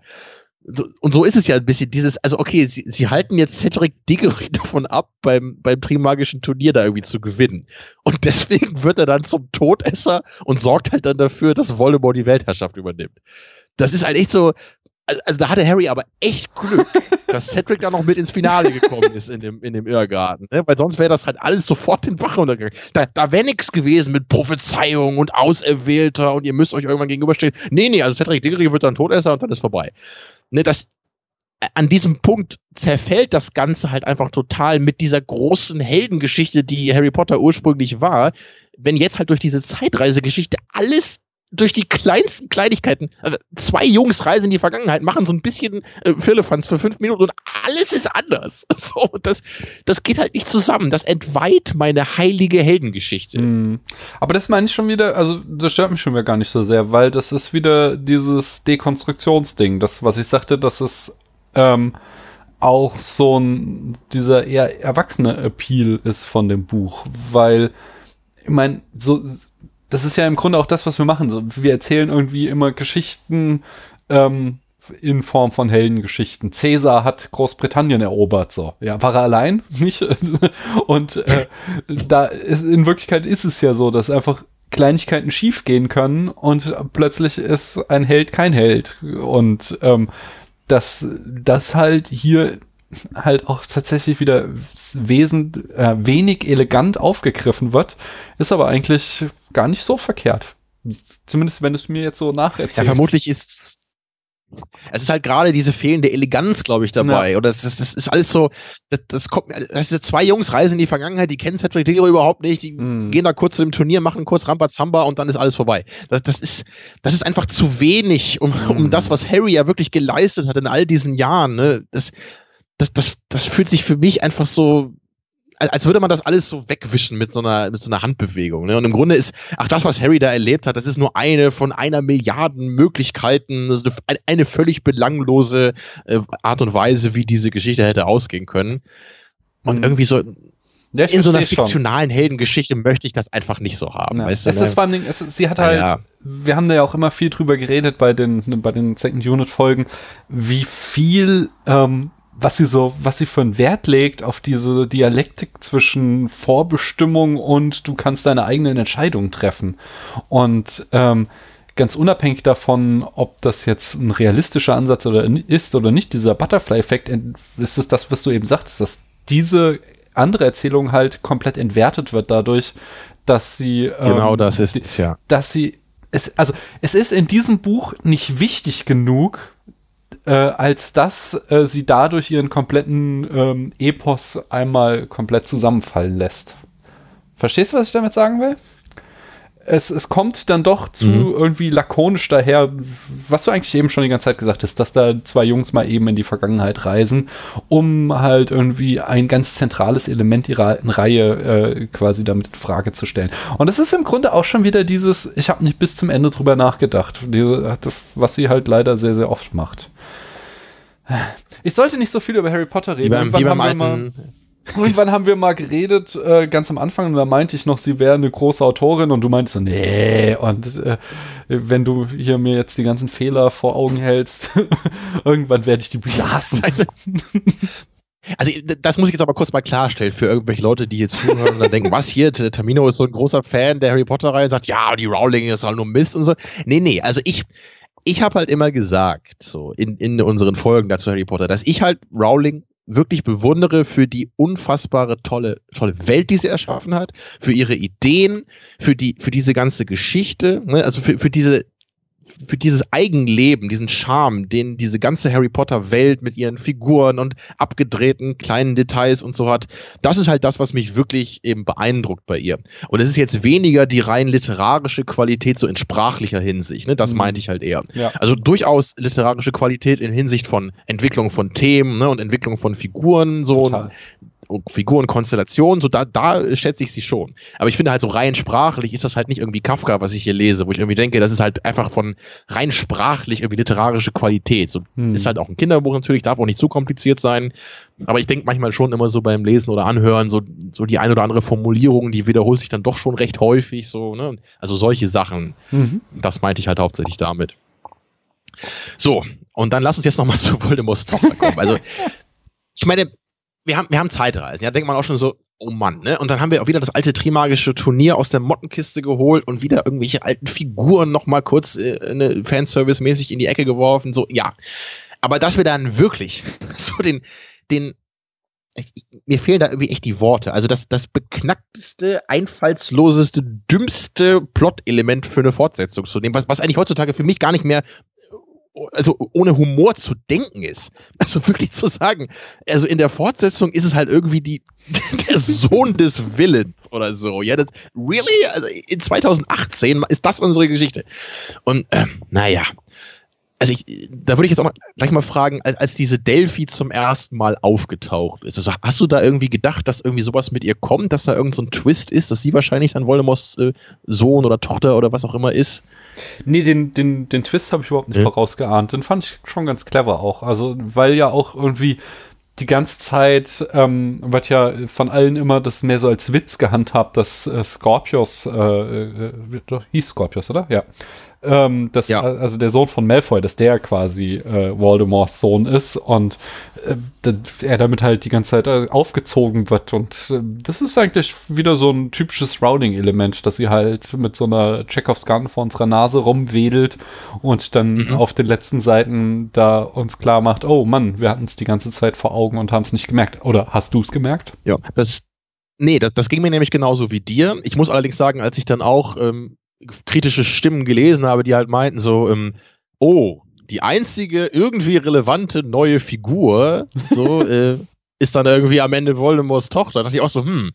und so ist es ja ein bisschen dieses, also okay, sie, sie halten jetzt Cedric Diggory davon ab, beim, beim Trimagischen Turnier da irgendwie zu gewinnen. Und deswegen wird er dann zum Todesser und sorgt halt dann dafür, dass Voldemort die Weltherrschaft übernimmt. Das ist halt echt so, also, also da hatte Harry aber echt Glück, dass Cedric da noch mit ins Finale gekommen ist in dem, in dem Irrgarten. Ne? Weil sonst wäre das halt alles sofort den Bach runtergegangen. Da, da wäre nichts gewesen mit Prophezeiung und Auserwählter und ihr müsst euch irgendwann gegenüberstehen. Nee, nee, also Cedric Diggory wird dann Todesser und dann ist vorbei ne, das, äh, an diesem Punkt zerfällt das Ganze halt einfach total mit dieser großen Heldengeschichte, die Harry Potter ursprünglich war. Wenn jetzt halt durch diese Zeitreisegeschichte alles durch die kleinsten Kleinigkeiten, also zwei Jungs reisen in die Vergangenheit, machen so ein bisschen äh, Firlefanz für fünf Minuten und alles ist anders. So, das, das geht halt nicht zusammen. Das entweiht meine heilige Heldengeschichte. Mm. Aber das meine ich schon wieder, also das stört mich schon wieder gar nicht so sehr, weil das ist wieder dieses Dekonstruktionsding. Das, was ich sagte, dass es ähm, auch so ein, dieser eher erwachsene Appeal ist von dem Buch, weil, ich meine, so das ist ja im Grunde auch das, was wir machen. Wir erzählen irgendwie immer Geschichten ähm, in Form von Heldengeschichten. Cäsar hat Großbritannien erobert, so. Ja, war er allein? Nicht? Und äh, da ist, in Wirklichkeit ist es ja so, dass einfach Kleinigkeiten schiefgehen können und plötzlich ist ein Held kein Held. Und ähm, dass das halt hier halt auch tatsächlich wieder wesend, äh, wenig elegant aufgegriffen wird, ist aber eigentlich gar nicht so verkehrt. Zumindest wenn du es mir jetzt so nacherzählst. Ja, vermutlich ist es ist halt gerade diese fehlende Eleganz, glaube ich, dabei. Ja. Oder das, das, ist alles so, das, das kommt, das sind zwei Jungs reisen in die Vergangenheit, die kennen Cedric Diggory überhaupt nicht, die mm. gehen da kurz zu dem Turnier, machen kurz Rambazamba und dann ist alles vorbei. Das, das ist, das ist einfach zu wenig, um, mm. um das, was Harry ja wirklich geleistet hat in all diesen Jahren. Ne? Das, das, das, das fühlt sich für mich einfach so, als würde man das alles so wegwischen mit so einer, mit so einer Handbewegung. Ne? Und im Grunde ist, ach, das, was Harry da erlebt hat, das ist nur eine von einer Milliarden Möglichkeiten, ist eine, eine völlig belanglose äh, Art und Weise, wie diese Geschichte hätte ausgehen können. Und mhm. irgendwie so, ja, in so einer fiktionalen schon. Heldengeschichte möchte ich das einfach nicht so haben. Ja. Weißt du, es ne? ist vor allem, es, sie hat halt, ja. wir haben da ja auch immer viel drüber geredet bei den, bei den Second Unit Folgen, wie viel ähm, was sie so, was sie für einen Wert legt auf diese Dialektik zwischen Vorbestimmung und du kannst deine eigenen Entscheidungen treffen. Und ähm, ganz unabhängig davon, ob das jetzt ein realistischer Ansatz oder ist oder nicht, dieser Butterfly-Effekt, ist es das, was du eben sagtest, dass diese andere Erzählung halt komplett entwertet wird dadurch, dass sie ähm, genau das ist ja, dass sie es, also es ist in diesem Buch nicht wichtig genug, äh, als dass äh, sie dadurch ihren kompletten ähm, Epos einmal komplett zusammenfallen lässt. Verstehst du, was ich damit sagen will? Es, es kommt dann doch zu mhm. irgendwie lakonisch daher, was du eigentlich eben schon die ganze Zeit gesagt hast, dass da zwei Jungs mal eben in die Vergangenheit reisen, um halt irgendwie ein ganz zentrales Element ihrer Reihe äh, quasi damit in Frage zu stellen. Und es ist im Grunde auch schon wieder dieses, ich habe nicht bis zum Ende drüber nachgedacht, was sie halt leider sehr, sehr oft macht. Ich sollte nicht so viel über Harry Potter reden. Wie beim, wie beim alten Irgendwann haben wir mal geredet, äh, ganz am Anfang, und da meinte ich noch, sie wäre eine große Autorin und du meintest so, nee, und äh, wenn du hier mir jetzt die ganzen Fehler vor Augen hältst, irgendwann werde ich die Bücher hassen. Also das muss ich jetzt aber kurz mal klarstellen für irgendwelche Leute, die hier zuhören und dann denken, was hier, Tamino ist so ein großer Fan der Harry Potter-Reihe, sagt, ja, die Rowling ist halt nur Mist und so. Nee, nee, also ich, ich habe halt immer gesagt, so in, in unseren Folgen dazu Harry Potter, dass ich halt Rowling wirklich bewundere für die unfassbare tolle, tolle Welt, die sie erschaffen hat, für ihre Ideen, für die, für diese ganze Geschichte, ne? also für, für diese, für dieses Eigenleben, diesen Charme, den diese ganze Harry Potter Welt mit ihren Figuren und abgedrehten kleinen Details und so hat, das ist halt das, was mich wirklich eben beeindruckt bei ihr. Und es ist jetzt weniger die rein literarische Qualität so in sprachlicher Hinsicht, ne? das mhm. meinte ich halt eher. Ja. Also durchaus literarische Qualität in Hinsicht von Entwicklung von Themen ne? und Entwicklung von Figuren, so Total. Figurenkonstellation, so da, da schätze ich sie schon. Aber ich finde halt so rein sprachlich ist das halt nicht irgendwie Kafka, was ich hier lese, wo ich irgendwie denke, das ist halt einfach von rein sprachlich irgendwie literarische Qualität. So hm. ist halt auch ein Kinderbuch natürlich, darf auch nicht zu kompliziert sein. Aber ich denke manchmal schon immer so beim Lesen oder Anhören, so, so die ein oder andere Formulierung, die wiederholt sich dann doch schon recht häufig, so, ne? Also solche Sachen. Mhm. Das meinte ich halt hauptsächlich damit. So, und dann lass uns jetzt nochmal zu Voldemorts Tochter kommen. Also, ich meine, wir haben, wir haben Zeitreisen. Ja, denkt man auch schon so, oh Mann, ne? Und dann haben wir auch wieder das alte Trimagische Turnier aus der Mottenkiste geholt und wieder irgendwelche alten Figuren nochmal kurz äh, ne, Fanservice-mäßig in die Ecke geworfen. So, ja. Aber dass wir dann wirklich so den, den, ich, mir fehlen da irgendwie echt die Worte. Also das, das beknackteste, einfallsloseste, dümmste Plot-Element für eine Fortsetzung zu nehmen, was, was eigentlich heutzutage für mich gar nicht mehr also ohne Humor zu denken ist. Also wirklich zu sagen, also in der Fortsetzung ist es halt irgendwie die, der Sohn des Willens oder so. Ja, das, really? Also in 2018 ist das unsere Geschichte. Und, ähm, naja, also ich, da würde ich jetzt auch mal, gleich mal fragen, als, als, diese Delphi zum ersten Mal aufgetaucht ist, also hast du da irgendwie gedacht, dass irgendwie sowas mit ihr kommt, dass da irgend so ein Twist ist, dass sie wahrscheinlich dann Voldemorts äh, Sohn oder Tochter oder was auch immer ist? Nee, den, den, den Twist habe ich überhaupt nicht ja. vorausgeahnt. Den fand ich schon ganz clever auch. Also, weil ja auch irgendwie die ganze Zeit ähm, wird ja von allen immer das mehr so als Witz gehandhabt, dass äh, Scorpius, äh, äh, hieß Scorpius, oder? Ja ähm, dass, ja. also der Sohn von Malfoy, dass der quasi äh, Voldemorts Sohn ist und äh, er damit halt die ganze Zeit äh, aufgezogen wird. Und äh, das ist eigentlich wieder so ein typisches Rowling-Element, dass sie halt mit so einer Chekhovs Gun vor unserer Nase rumwedelt und dann mhm. auf den letzten Seiten da uns klar macht, oh Mann, wir hatten es die ganze Zeit vor Augen und haben es nicht gemerkt. Oder hast du es gemerkt? Ja, das Nee, das, das ging mir nämlich genauso wie dir. Ich muss allerdings sagen, als ich dann auch ähm, kritische Stimmen gelesen habe, die halt meinten so, ähm, oh, die einzige irgendwie relevante neue Figur, so, äh, ist dann irgendwie am Ende Voldemorts Tochter. Da dachte ich auch so, hm,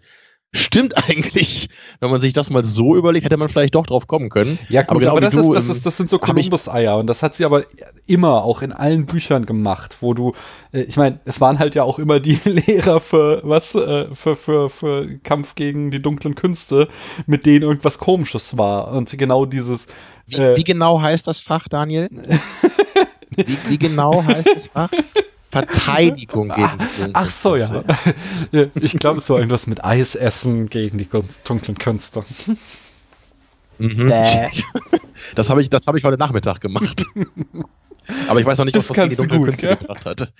Stimmt eigentlich, wenn man sich das mal so überlegt, hätte man vielleicht doch drauf kommen können. Ja, gut, aber, genau aber das, ist, das, ist, das sind so Columbus-Eier und das hat sie aber immer auch in allen Büchern gemacht, wo du, äh, ich meine, es waren halt ja auch immer die Lehrer für was, äh, für, für, für Kampf gegen die dunklen Künste, mit denen irgendwas Komisches war. Und genau dieses. Wie, äh, wie genau heißt das Fach, Daniel? wie, wie genau heißt das Fach? Verteidigung gegen die Ach so, ja. Ich glaube, es war irgendwas mit Eisessen gegen die dunklen Künste. Mhm. Das habe ich, hab ich heute Nachmittag gemacht. Aber ich weiß noch nicht, was das, gegen die dunklen gut, Künste gebracht hat.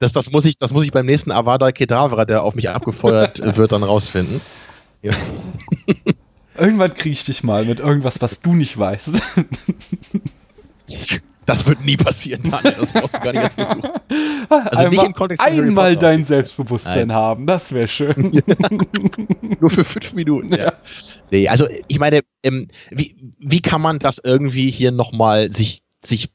Das, das, muss ich, das muss ich beim nächsten Avada Kedavra, der auf mich abgefeuert wird, dann rausfinden. Ja. Irgendwann kriege ich dich mal mit irgendwas, was du nicht weißt. Das wird nie passieren, Daniel. Das brauchst du gar nicht erst versuchen. Also einmal, nicht im Kontext Einmal dein Selbstbewusstsein Nein. haben, das wäre schön. Nur für fünf Minuten, ja. ja. Nee, also ich meine, ähm, wie, wie kann man das irgendwie hier nochmal sich, sich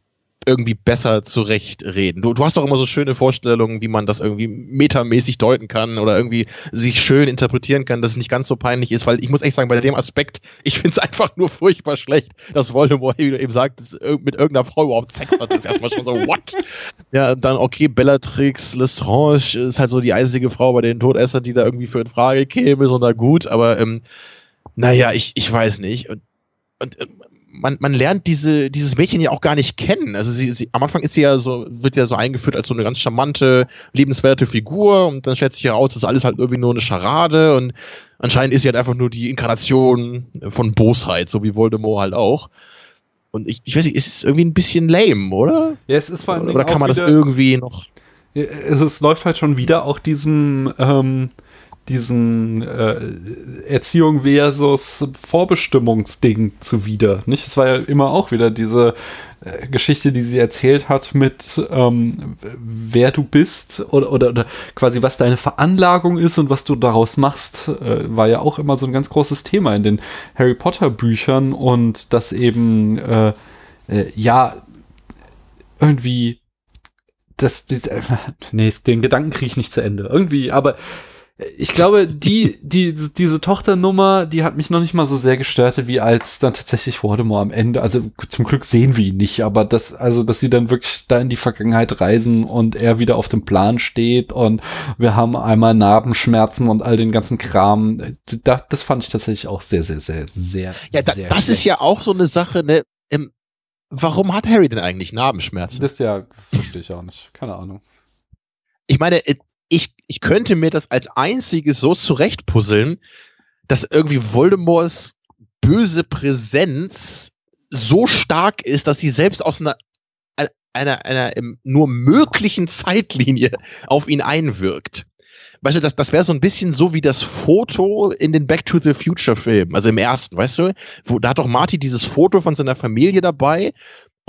irgendwie besser zurechtreden. Du, du hast doch immer so schöne Vorstellungen, wie man das irgendwie metamäßig deuten kann oder irgendwie sich schön interpretieren kann, dass es nicht ganz so peinlich ist, weil ich muss echt sagen, bei dem Aspekt, ich finde es einfach nur furchtbar schlecht, dass Voldemort, wie du eben sagst, mit irgendeiner Frau überhaupt Sex hat. Das ist erstmal schon so, what? Ja, dann, okay, Bellatrix Lestrange ist halt so die einzige Frau bei den Todessern, die da irgendwie für in Frage käme, so na gut, aber ähm, naja, ich, ich weiß nicht. Und, und man, man lernt diese, dieses Mädchen ja auch gar nicht kennen. Also sie, sie, am Anfang ist sie ja so, wird ja so eingeführt als so eine ganz charmante, liebenswerte Figur und dann stellt sich heraus, dass alles halt irgendwie nur eine Scharade und anscheinend ist sie halt einfach nur die Inkarnation von Bosheit, so wie Voldemort halt auch. Und ich, ich weiß nicht, ist es irgendwie ein bisschen lame, oder? Ja, es ist vor allem. Oder kann man das irgendwie noch. Es, es läuft halt schon wieder auch diesem, ähm, diesen äh, Erziehung versus Vorbestimmungsding zuwider. Nicht? Es war ja immer auch wieder diese äh, Geschichte, die sie erzählt hat mit ähm, wer du bist oder, oder, oder quasi was deine Veranlagung ist und was du daraus machst, äh, war ja auch immer so ein ganz großes Thema in den Harry Potter Büchern und das eben äh, äh ja irgendwie das, das nee, den Gedanken kriege ich nicht zu Ende. Irgendwie, aber ich glaube, die, die, diese Tochternummer, die hat mich noch nicht mal so sehr gestört, wie als dann tatsächlich Voldemort am Ende. Also zum Glück sehen wir ihn nicht, aber das, also, dass sie dann wirklich da in die Vergangenheit reisen und er wieder auf dem Plan steht und wir haben einmal Narbenschmerzen und all den ganzen Kram. Das, das fand ich tatsächlich auch sehr, sehr, sehr, sehr. Ja, da, sehr das schlecht. ist ja auch so eine Sache, ne? Im, warum hat Harry denn eigentlich Narbenschmerzen? Das ja, das verstehe ich auch nicht. Keine Ahnung. Ich meine, ich, ich könnte mir das als einziges so zurechtpuzzeln, dass irgendwie Voldemorts böse Präsenz so stark ist, dass sie selbst aus einer, einer, einer nur möglichen Zeitlinie auf ihn einwirkt. Weißt du, das, das wäre so ein bisschen so wie das Foto in den Back to the Future Film, also im ersten, weißt du? Wo, da hat doch Marty dieses Foto von seiner Familie dabei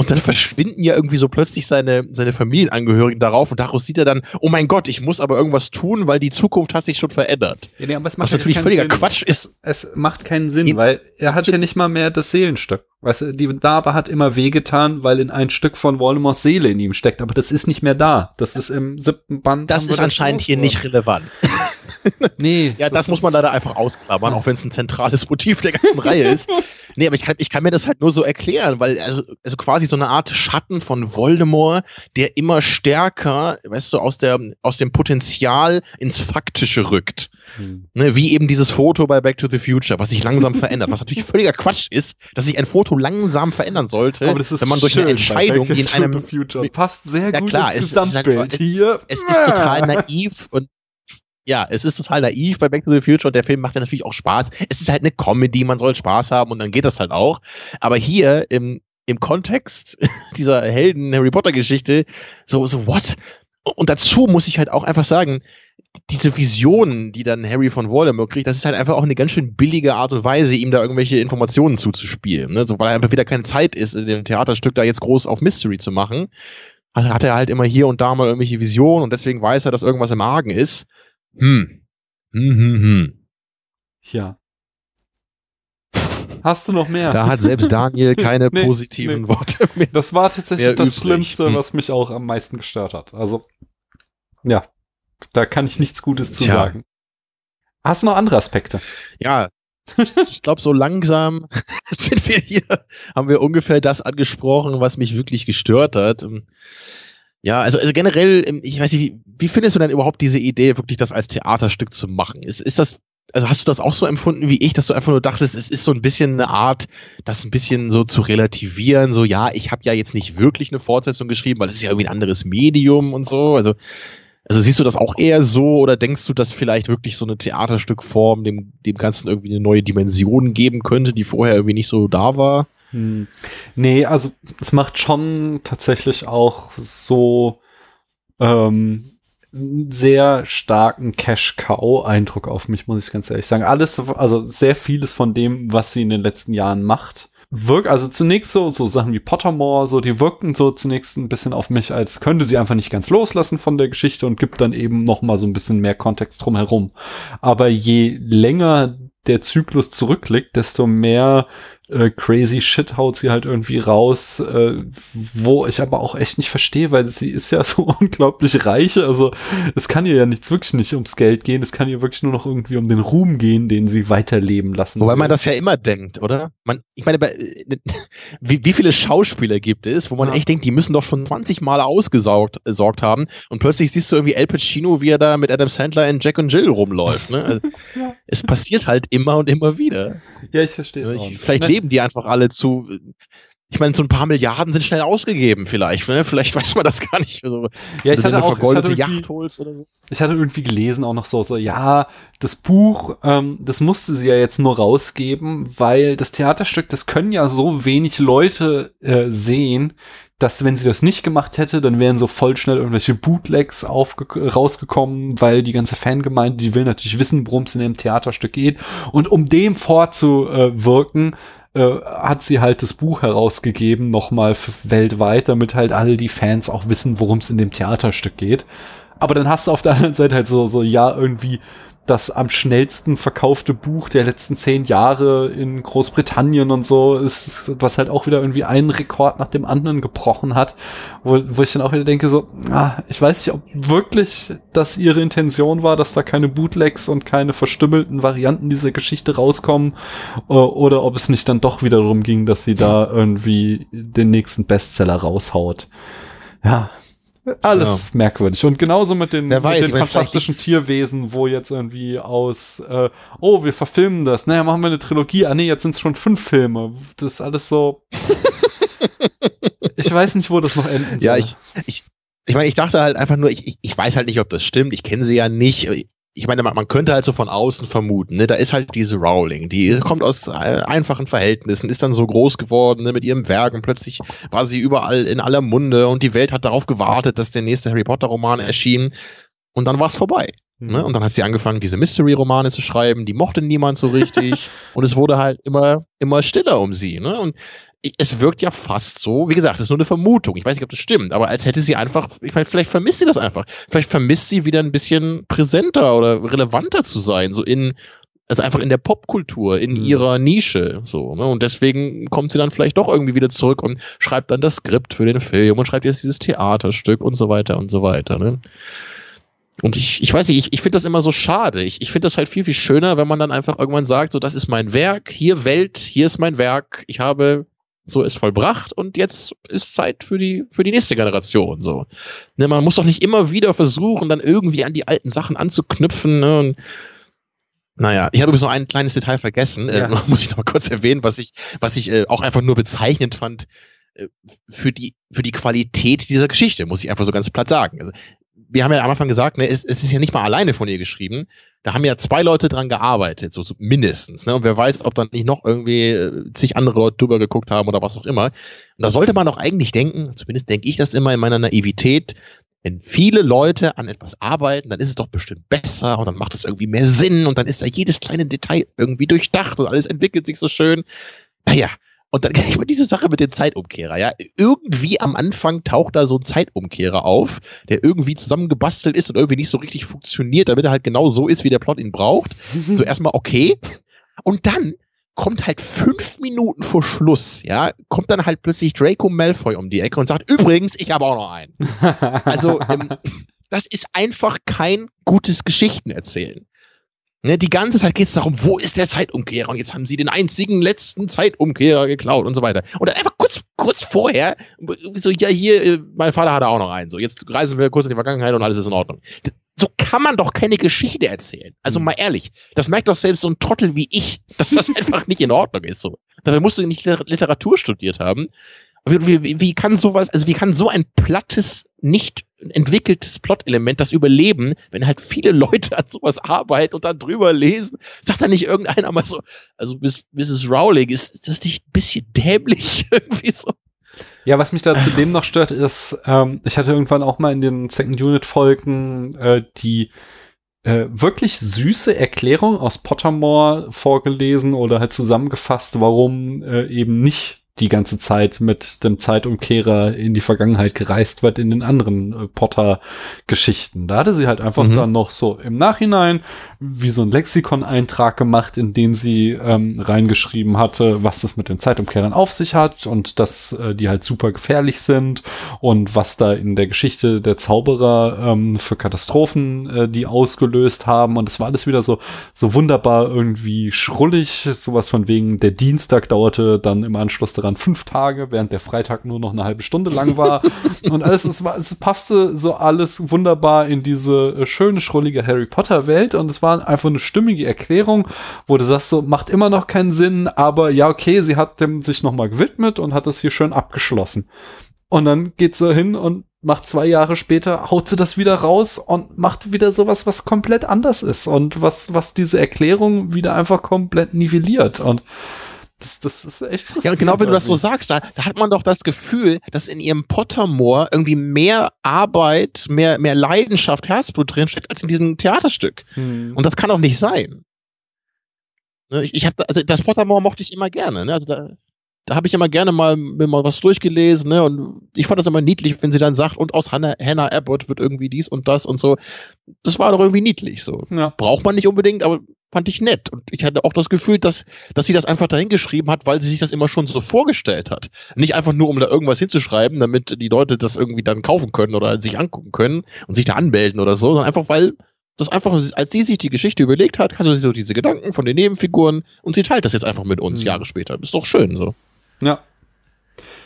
und dann verschwinden ja irgendwie so plötzlich seine, seine Familienangehörigen darauf und daraus sieht er dann, oh mein Gott, ich muss aber irgendwas tun, weil die Zukunft hat sich schon verändert. Ja, nee, aber es macht Was natürlich völliger Sinn. Quatsch ist. Es, es, macht keinen Sinn, weil er hat ja nicht mal mehr das Seelenstück. Weißt du, die Narbe hat immer wehgetan, weil in ein Stück von Voldemorts Seele in ihm steckt, aber das ist nicht mehr da. Das ist im siebten Band. Das ist anscheinend hier nicht relevant. nee. ja, das, das muss man leider einfach ausklammern, auch wenn es ein zentrales Motiv der ganzen Reihe ist. Nee, aber ich kann, ich kann mir das halt nur so erklären, weil also, also quasi so eine Art Schatten von Voldemort, der immer stärker, weißt du, aus, der, aus dem Potenzial ins Faktische rückt. Hm. Ne, wie eben dieses Foto bei Back to the Future, was sich langsam verändert, was natürlich völliger Quatsch ist, dass sich ein Foto langsam verändern sollte, wenn man durch eine Entscheidung, in einem Future passt sehr ja, gut klar, ins es, Gesamtbild es, hier. Es ist total naiv und ja, es ist total naiv bei Back to the Future und der Film macht ja natürlich auch Spaß. Es ist halt eine Comedy, man soll Spaß haben und dann geht das halt auch. Aber hier im, im Kontext dieser Helden-Harry Potter-Geschichte, so, so, what? Und dazu muss ich halt auch einfach sagen, diese Visionen, die dann Harry von Voldemort kriegt, das ist halt einfach auch eine ganz schön billige Art und Weise, ihm da irgendwelche Informationen zuzuspielen. Ne? So, weil er einfach wieder keine Zeit ist, in dem Theaterstück da jetzt groß auf Mystery zu machen. Hat er halt immer hier und da mal irgendwelche Visionen und deswegen weiß er, dass irgendwas im Argen ist. Hm. Hm, hm, hm. Ja. Hast du noch mehr? Da hat selbst Daniel keine nee, positiven nee. Worte mehr. Das war tatsächlich das übrig. Schlimmste, hm. was mich auch am meisten gestört hat. Also, ja, da kann ich nichts Gutes zu Tja. sagen. Hast du noch andere Aspekte? Ja, ich glaube, so langsam sind wir hier, haben wir ungefähr das angesprochen, was mich wirklich gestört hat. Ja, also, also generell, ähm, ich weiß nicht, wie, wie findest du denn überhaupt diese Idee, wirklich das als Theaterstück zu machen? Ist, ist das, also hast du das auch so empfunden wie ich, dass du einfach nur dachtest, es ist so ein bisschen eine Art, das ein bisschen so zu relativieren, so ja, ich habe ja jetzt nicht wirklich eine Fortsetzung geschrieben, weil es ist ja irgendwie ein anderes Medium und so. Also, also siehst du das auch eher so oder denkst du, dass vielleicht wirklich so eine Theaterstückform dem, dem Ganzen irgendwie eine neue Dimension geben könnte, die vorher irgendwie nicht so da war? Hm. Nee, also es macht schon tatsächlich auch so ähm, sehr starken Cash-Cow-Eindruck auf mich, muss ich ganz ehrlich sagen. Alles, also sehr vieles von dem, was sie in den letzten Jahren macht, wirkt, also zunächst so, so Sachen wie Pottermore, so, die wirken so zunächst ein bisschen auf mich, als könnte sie einfach nicht ganz loslassen von der Geschichte und gibt dann eben noch mal so ein bisschen mehr Kontext drumherum. Aber je länger der Zyklus zurückliegt, desto mehr äh, crazy Shit haut sie halt irgendwie raus, äh, wo ich aber auch echt nicht verstehe, weil sie ist ja so unglaublich reich. Also es kann ihr ja nichts wirklich nicht ums Geld gehen, es kann ihr wirklich nur noch irgendwie um den Ruhm gehen, den sie weiterleben lassen. Wobei will. man das ja immer denkt, oder? Man, ich meine, bei, äh, wie, wie viele Schauspieler gibt es, wo man ja. echt denkt, die müssen doch schon 20 Mal ausgesaugt äh, sorgt haben und plötzlich siehst du irgendwie El Pacino, wie er da mit Adam Sandler in Jack und Jill rumläuft. Ne? Also, ja. Es passiert halt immer und immer wieder. Ja, ich verstehe es auch. Vielleicht leben die einfach alle zu. Ich meine, so ein paar Milliarden sind schnell ausgegeben, vielleicht. Ne? Vielleicht weiß man das gar nicht. So, ja, ich hatte auch ich hatte, Yacht holst oder so. ich hatte irgendwie gelesen auch noch so, so ja, das Buch, ähm, das musste sie ja jetzt nur rausgeben, weil das Theaterstück, das können ja so wenig Leute äh, sehen, dass wenn sie das nicht gemacht hätte, dann wären so voll schnell irgendwelche Bootlegs rausgekommen, weil die ganze Fangemeinde, die will natürlich wissen, worum es in dem Theaterstück geht. Und um dem vorzuwirken, äh, hat sie halt das Buch herausgegeben, nochmal weltweit, damit halt alle die Fans auch wissen, worum es in dem Theaterstück geht. Aber dann hast du auf der anderen Seite halt so, so, ja, irgendwie das am schnellsten verkaufte Buch der letzten zehn Jahre in Großbritannien und so ist, was halt auch wieder irgendwie einen Rekord nach dem anderen gebrochen hat, wo, wo ich dann auch wieder denke so, ah, ich weiß nicht, ob wirklich das ihre Intention war, dass da keine Bootlegs und keine verstümmelten Varianten dieser Geschichte rauskommen oder ob es nicht dann doch wieder darum ging, dass sie da irgendwie den nächsten Bestseller raushaut. Ja, alles ja. merkwürdig. Und genauso mit den, weiß, mit den fantastischen Tierwesen, wo jetzt irgendwie aus, äh, oh, wir verfilmen das, naja, machen wir eine Trilogie, ah nee, jetzt sind es schon fünf Filme. Das ist alles so. ich weiß nicht, wo das noch enden soll. Ja, ich, ich, ich meine, ich dachte halt einfach nur, ich, ich, ich weiß halt nicht, ob das stimmt, ich kenne sie ja nicht ich meine, man, man, könnte halt so von außen vermuten, ne, da ist halt diese Rowling, die kommt aus äh, einfachen Verhältnissen, ist dann so groß geworden ne, mit ihrem Werk und plötzlich war sie überall in aller Munde und die Welt hat darauf gewartet, dass der nächste Harry Potter Roman erschien und dann war es vorbei. Ne? Mhm. Und dann hat sie angefangen, diese Mystery-Romane zu schreiben, die mochte niemand so richtig und es wurde halt immer, immer stiller um sie. Ne? Und es wirkt ja fast so, wie gesagt, das ist nur eine Vermutung. Ich weiß nicht, ob das stimmt, aber als hätte sie einfach, ich meine, vielleicht vermisst sie das einfach. Vielleicht vermisst sie wieder ein bisschen präsenter oder relevanter zu sein, so in, also einfach in der Popkultur, in mhm. ihrer Nische, so, ne? Und deswegen kommt sie dann vielleicht doch irgendwie wieder zurück und schreibt dann das Skript für den Film und schreibt jetzt dieses Theaterstück und so weiter und so weiter, ne? Und ich, ich weiß nicht, ich, ich finde das immer so schade. Ich, ich finde das halt viel, viel schöner, wenn man dann einfach irgendwann sagt, so, das ist mein Werk, hier Welt, hier ist mein Werk, ich habe so ist vollbracht und jetzt ist Zeit für die, für die nächste Generation. So. Ne, man muss doch nicht immer wieder versuchen, dann irgendwie an die alten Sachen anzuknüpfen. Ne? Und, naja, ich habe übrigens noch ein kleines Detail vergessen, äh, ja. äh, muss ich noch mal kurz erwähnen, was ich, was ich äh, auch einfach nur bezeichnend fand äh, für die, für die Qualität dieser Geschichte, muss ich einfach so ganz platt sagen. Also, wir haben ja am Anfang gesagt, ne, es, es ist ja nicht mal alleine von ihr geschrieben. Da haben ja zwei Leute dran gearbeitet, so, so mindestens. Ne? Und wer weiß, ob dann nicht noch irgendwie äh, zig andere Leute drüber geguckt haben oder was auch immer. Und da sollte man doch eigentlich denken, zumindest denke ich das immer in meiner Naivität, wenn viele Leute an etwas arbeiten, dann ist es doch bestimmt besser und dann macht es irgendwie mehr Sinn und dann ist da jedes kleine Detail irgendwie durchdacht und alles entwickelt sich so schön. Naja, und dann immer diese Sache mit dem Zeitumkehrer, ja. Irgendwie am Anfang taucht da so ein Zeitumkehrer auf, der irgendwie zusammengebastelt ist und irgendwie nicht so richtig funktioniert, damit er halt genau so ist, wie der Plot ihn braucht. so erstmal okay. Und dann kommt halt fünf Minuten vor Schluss, ja, kommt dann halt plötzlich Draco Malfoy um die Ecke und sagt, übrigens, ich habe auch noch einen. also, ähm, das ist einfach kein gutes Geschichtenerzählen. Ne, die ganze Zeit geht es darum, wo ist der Zeitumkehrer? Und jetzt haben sie den einzigen letzten Zeitumkehrer geklaut und so weiter. Und dann einfach kurz, kurz vorher, so, ja, hier, äh, mein Vater hatte auch noch einen. So, jetzt reisen wir kurz in die Vergangenheit und alles ist in Ordnung. So kann man doch keine Geschichte erzählen. Also mhm. mal ehrlich, das merkt doch selbst so ein Trottel wie ich, dass das einfach nicht in Ordnung ist. So. Dafür musst du nicht Literatur studiert haben. Wie, wie, wie kann sowas, also wie kann so ein plattes, nicht entwickeltes Plot-Element das überleben, wenn halt viele Leute an sowas arbeiten und dann drüber lesen? Sagt da nicht irgendeiner mal so, also Mrs. Rowling, ist, ist das nicht ein bisschen dämlich irgendwie so? Ja, was mich da zudem noch stört, ist, ähm, ich hatte irgendwann auch mal in den Second Unit Folgen äh, die äh, wirklich süße Erklärung aus Pottermore vorgelesen oder halt zusammengefasst, warum äh, eben nicht die ganze Zeit mit dem Zeitumkehrer in die Vergangenheit gereist wird in den anderen äh, Potter-Geschichten. Da hatte sie halt einfach mhm. dann noch so im Nachhinein wie so ein Lexikon-Eintrag gemacht, in den sie ähm, reingeschrieben hatte, was das mit den Zeitumkehrern auf sich hat und dass äh, die halt super gefährlich sind und was da in der Geschichte der Zauberer ähm, für Katastrophen äh, die ausgelöst haben. Und es war alles wieder so, so wunderbar irgendwie schrullig, sowas von wegen, der Dienstag dauerte dann im Anschluss daran fünf Tage, während der Freitag nur noch eine halbe Stunde lang war. und alles, es, war, es passte so alles wunderbar in diese äh, schöne, schrullige Harry Potter Welt. Und es war einfach eine stimmige Erklärung, wo du sagst, so, macht immer noch keinen Sinn, aber ja, okay, sie hat dem sich nochmal gewidmet und hat das hier schön abgeschlossen. Und dann geht sie hin und macht zwei Jahre später, haut sie das wieder raus und macht wieder sowas, was komplett anders ist und was, was diese Erklärung wieder einfach komplett nivelliert. Und das, das ist echt Ja, und genau wenn du das so sagst, da, da, hat man doch das Gefühl, dass in ihrem Pottermore irgendwie mehr Arbeit, mehr, mehr Leidenschaft, Herzblut drinsteckt, als in diesem Theaterstück. Hm. Und das kann doch nicht sein. Ne, ich, ich hab, also das Pottermore mochte ich immer gerne. Ne? Also da, da habe ich immer gerne mal, mal was durchgelesen, ne? Und ich fand das immer niedlich, wenn sie dann sagt, und aus Hannah, Hannah Abbott wird irgendwie dies und das und so. Das war doch irgendwie niedlich so. Ja. Braucht man nicht unbedingt, aber fand ich nett. Und ich hatte auch das Gefühl, dass, dass sie das einfach dahin geschrieben hat, weil sie sich das immer schon so vorgestellt hat. Nicht einfach nur, um da irgendwas hinzuschreiben, damit die Leute das irgendwie dann kaufen können oder sich angucken können und sich da anmelden oder so, sondern einfach, weil das einfach, als sie sich die Geschichte überlegt hat, hatte sie so diese Gedanken von den Nebenfiguren und sie teilt das jetzt einfach mit uns mhm. Jahre später. Ist doch schön so. Ja.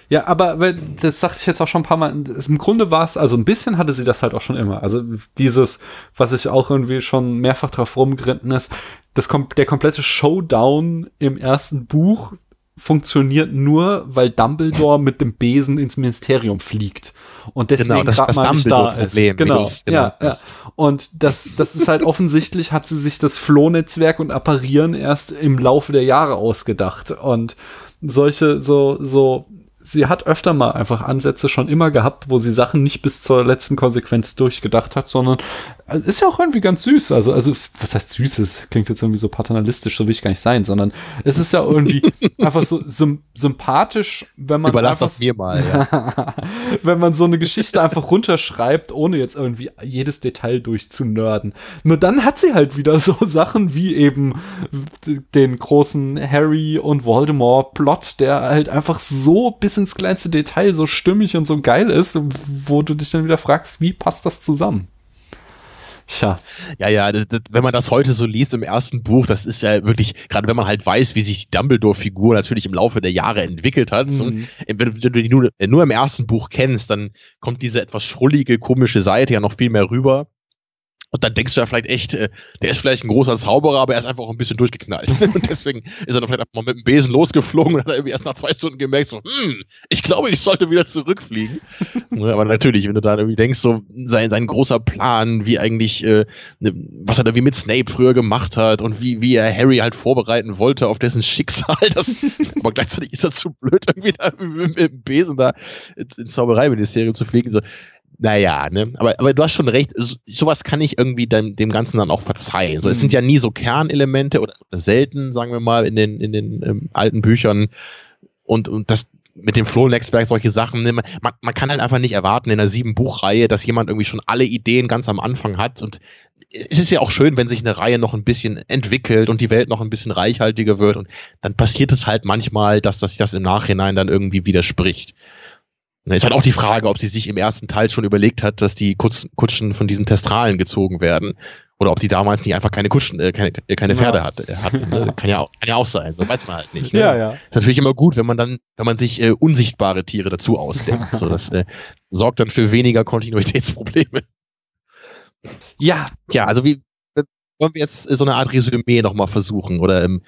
Ja, aber das sagte ich jetzt auch schon ein paar Mal. Im Grunde war es, also ein bisschen hatte sie das halt auch schon immer. Also dieses, was ich auch irgendwie schon mehrfach drauf rumgeritten ist, das, der komplette Showdown im ersten Buch funktioniert nur, weil Dumbledore mit dem Besen ins Ministerium fliegt und deswegen genau, gerade mal nicht da ist. Genau, ja, ja. Und das, das ist halt offensichtlich, hat sie sich das Flohnetzwerk und Apparieren erst im Laufe der Jahre ausgedacht und solche, so, so, sie hat öfter mal einfach Ansätze schon immer gehabt, wo sie Sachen nicht bis zur letzten Konsequenz durchgedacht hat, sondern äh, ist ja auch irgendwie ganz süß. Also, also, was heißt süßes? Klingt jetzt irgendwie so paternalistisch, so will ich gar nicht sein, sondern es ist ja irgendwie einfach so sym sympathisch, wenn man. Überlass das mir mal, ja. wenn man so eine Geschichte einfach runterschreibt, ohne jetzt irgendwie jedes Detail durchzunörden. Nur dann hat sie halt wieder so Sachen wie eben den großen Harry und Voldemort-Plot, der halt einfach so bis ins kleinste Detail so stimmig und so geil ist, wo du dich dann wieder fragst, wie passt das zusammen? Tja. Ja, ja, das, das, wenn man das heute so liest im ersten Buch, das ist ja wirklich, gerade wenn man halt weiß, wie sich die Dumbledore-Figur natürlich im Laufe der Jahre entwickelt hat. Mhm. Und wenn, wenn, du die nur, nur im ersten Buch kennst, dann kommt diese etwas schrullige, komische Seite ja noch viel mehr rüber. Und dann denkst du ja vielleicht echt, äh, der ist vielleicht ein großer Zauberer, aber er ist einfach auch ein bisschen durchgeknallt. und deswegen ist er dann vielleicht einfach mal mit dem Besen losgeflogen und hat irgendwie erst nach zwei Stunden gemerkt, so, hm, ich glaube, ich sollte wieder zurückfliegen. aber natürlich, wenn du da irgendwie denkst, so sein, sein großer Plan, wie eigentlich, äh, ne, was er da wie mit Snape früher gemacht hat und wie, wie er Harry halt vorbereiten wollte auf dessen Schicksal, das, aber gleichzeitig ist er zu blöd, irgendwie da mit, mit dem Besen da ins Zaubereiministerium zu fliegen. So, naja, ne? Aber, aber du hast schon recht, so, sowas kann ich irgendwie dem, dem Ganzen dann auch verzeihen. So. Es sind mhm. ja nie so Kernelemente oder, selten, sagen wir mal, in den, in den ähm, alten Büchern. Und, und das mit dem Floh-Netzwerk, solche Sachen, ne? man, man kann halt einfach nicht erwarten in einer sieben Buchreihe, dass jemand irgendwie schon alle Ideen ganz am Anfang hat. Und es ist ja auch schön, wenn sich eine Reihe noch ein bisschen entwickelt und die Welt noch ein bisschen reichhaltiger wird. Und dann passiert es halt manchmal, dass das sich das im Nachhinein dann irgendwie widerspricht. Ist halt auch die Frage, ob sie sich im ersten Teil schon überlegt hat, dass die Kutschen von diesen Testralen gezogen werden. Oder ob die damals nicht einfach keine Kutschen, äh, keine, äh, keine Pferde ja. hatte. Hat, ne? kann, ja auch, kann ja auch sein, so weiß man halt nicht. Ne? Ja, ja. Ist natürlich immer gut, wenn man dann, wenn man sich äh, unsichtbare Tiere dazu ausdenkt. so, das äh, sorgt dann für weniger Kontinuitätsprobleme. Ja. Tja, also wie wollen wir jetzt so eine Art Resümee nochmal versuchen? Oder ähm,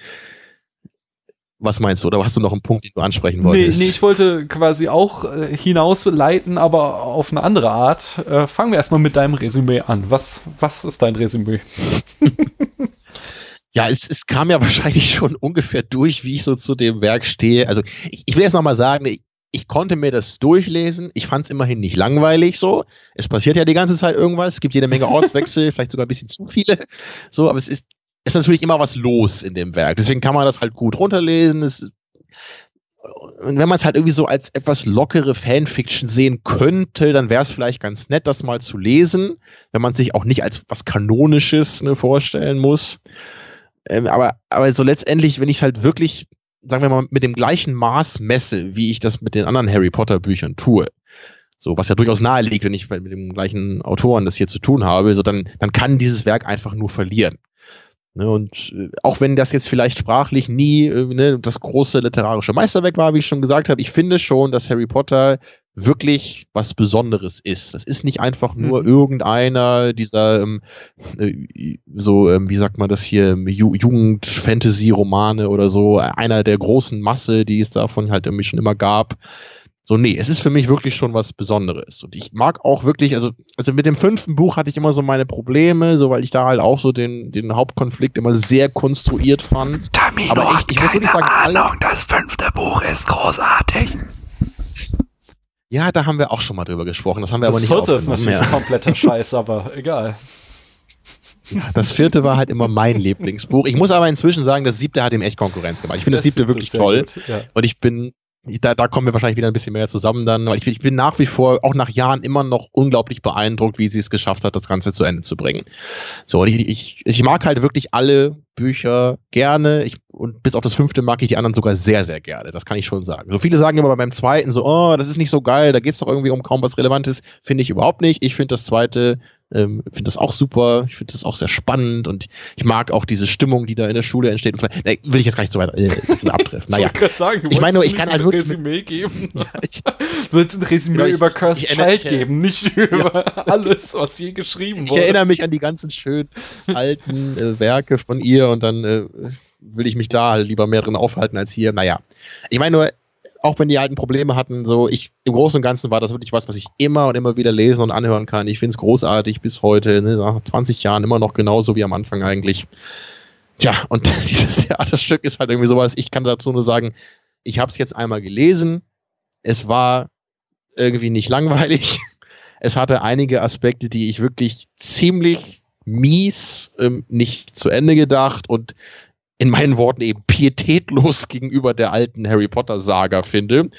was meinst du? Oder hast du noch einen Punkt, den du ansprechen wolltest? Nee, nee ich wollte quasi auch äh, hinausleiten, aber auf eine andere Art. Äh, fangen wir erstmal mit deinem Resümee an. Was, was ist dein Resümee? ja, es, es kam ja wahrscheinlich schon ungefähr durch, wie ich so zu dem Werk stehe. Also ich, ich will jetzt nochmal sagen, ich, ich konnte mir das durchlesen. Ich fand es immerhin nicht langweilig so. Es passiert ja die ganze Zeit irgendwas. Es gibt jede Menge Ortswechsel, vielleicht sogar ein bisschen zu viele. So, aber es ist ist natürlich immer was los in dem Werk. Deswegen kann man das halt gut runterlesen. Es, wenn man es halt irgendwie so als etwas lockere Fanfiction sehen könnte, dann wäre es vielleicht ganz nett, das mal zu lesen, wenn man sich auch nicht als was Kanonisches ne, vorstellen muss. Ähm, aber, aber so letztendlich, wenn ich halt wirklich, sagen wir mal, mit dem gleichen Maß messe, wie ich das mit den anderen Harry Potter Büchern tue, so, was ja durchaus nahe liegt, wenn ich mit dem gleichen Autoren das hier zu tun habe, so dann, dann kann dieses Werk einfach nur verlieren. Ne, und äh, auch wenn das jetzt vielleicht sprachlich nie äh, ne, das große literarische Meisterwerk war, wie ich schon gesagt habe, ich finde schon, dass Harry Potter wirklich was Besonderes ist. Das ist nicht einfach nur mhm. irgendeiner dieser ähm, äh, so, ähm, wie sagt man das hier, Ju Jugend-Fantasy-Romane oder so, einer der großen Masse, die es davon halt irgendwie schon immer gab. So, nee, es ist für mich wirklich schon was Besonderes. Und ich mag auch wirklich, also, also mit dem fünften Buch hatte ich immer so meine Probleme, so weil ich da halt auch so den, den Hauptkonflikt immer sehr konstruiert fand. Tamino Aber ich, ich muss wirklich sagen, Ahnung, das fünfte Buch ist großartig. Ja, da haben wir auch schon mal drüber gesprochen. Das haben wir das aber nicht vierte ist natürlich ein kompletter Scheiß, aber egal. Ja, das vierte war halt immer mein Lieblingsbuch. Ich muss aber inzwischen sagen, das siebte hat ihm echt Konkurrenz gemacht. Ich finde das, das siebte wirklich toll. Gut, ja. Und ich bin da, da kommen wir wahrscheinlich wieder ein bisschen mehr zusammen dann, weil ich, ich, bin nach wie vor, auch nach Jahren, immer noch unglaublich beeindruckt, wie sie es geschafft hat, das Ganze zu Ende zu bringen. So, ich, ich, ich mag halt wirklich alle Bücher gerne. Ich, und bis auf das fünfte mag ich die anderen sogar sehr, sehr gerne. Das kann ich schon sagen. So viele sagen immer beim zweiten so, oh, das ist nicht so geil, da geht es doch irgendwie um kaum was Relevantes. Finde ich überhaupt nicht. Ich finde das zweite ähm, finde das auch super. Ich finde das auch sehr spannend und ich mag auch diese Stimmung, die da in der Schule entsteht. Und so. Nee, will ich jetzt gar nicht so weit äh, abtreffen. Naja. ich sagen, du ich meine nur, ich kann halt wirklich. Resümee geben. Ja, ich, du sollst ein Resümee genau, über Cursed Child geben, nicht über ja. alles, was je geschrieben wurde. Ich erinnere mich an die ganzen schönen alten äh, Werke von ihr und dann äh, will ich mich da lieber mehr drin aufhalten als hier. Naja. Ich meine nur, auch wenn die alten Probleme hatten, so ich im Großen und Ganzen war das wirklich was, was ich immer und immer wieder lesen und anhören kann. Ich finde es großartig bis heute, ne, nach 20 Jahren immer noch genauso wie am Anfang eigentlich. Tja, und dieses Theaterstück ist halt irgendwie sowas, ich kann dazu nur sagen, ich habe es jetzt einmal gelesen. Es war irgendwie nicht langweilig. Es hatte einige Aspekte, die ich wirklich ziemlich mies ähm, nicht zu Ende gedacht und in meinen Worten eben pietätlos gegenüber der alten Harry Potter Saga finde.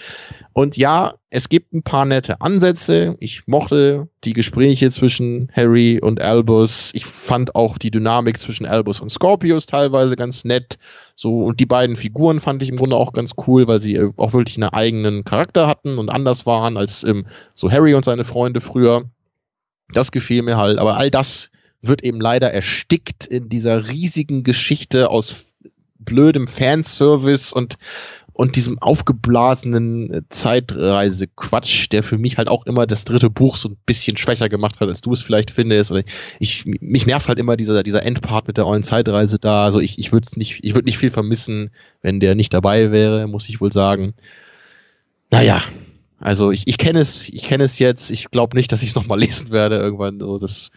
Und ja, es gibt ein paar nette Ansätze. Ich mochte die Gespräche zwischen Harry und Albus. Ich fand auch die Dynamik zwischen Albus und Scorpius teilweise ganz nett. So, und die beiden Figuren fand ich im Grunde auch ganz cool, weil sie äh, auch wirklich einen eigenen Charakter hatten und anders waren als ähm, so Harry und seine Freunde früher. Das gefiel mir halt. Aber all das wird eben leider erstickt in dieser riesigen Geschichte aus blödem Fanservice und und diesem aufgeblasenen Zeitreise-Quatsch, der für mich halt auch immer das dritte Buch so ein bisschen schwächer gemacht hat, als du es vielleicht findest. Oder ich, mich nervt halt immer dieser, dieser Endpart mit der ollen Zeitreise da. Also ich, ich würde nicht, ich würde nicht viel vermissen, wenn der nicht dabei wäre, muss ich wohl sagen. Naja, also ich, ich kenne es, ich es jetzt. Ich glaube nicht, dass ich es nochmal lesen werde irgendwann. So, das,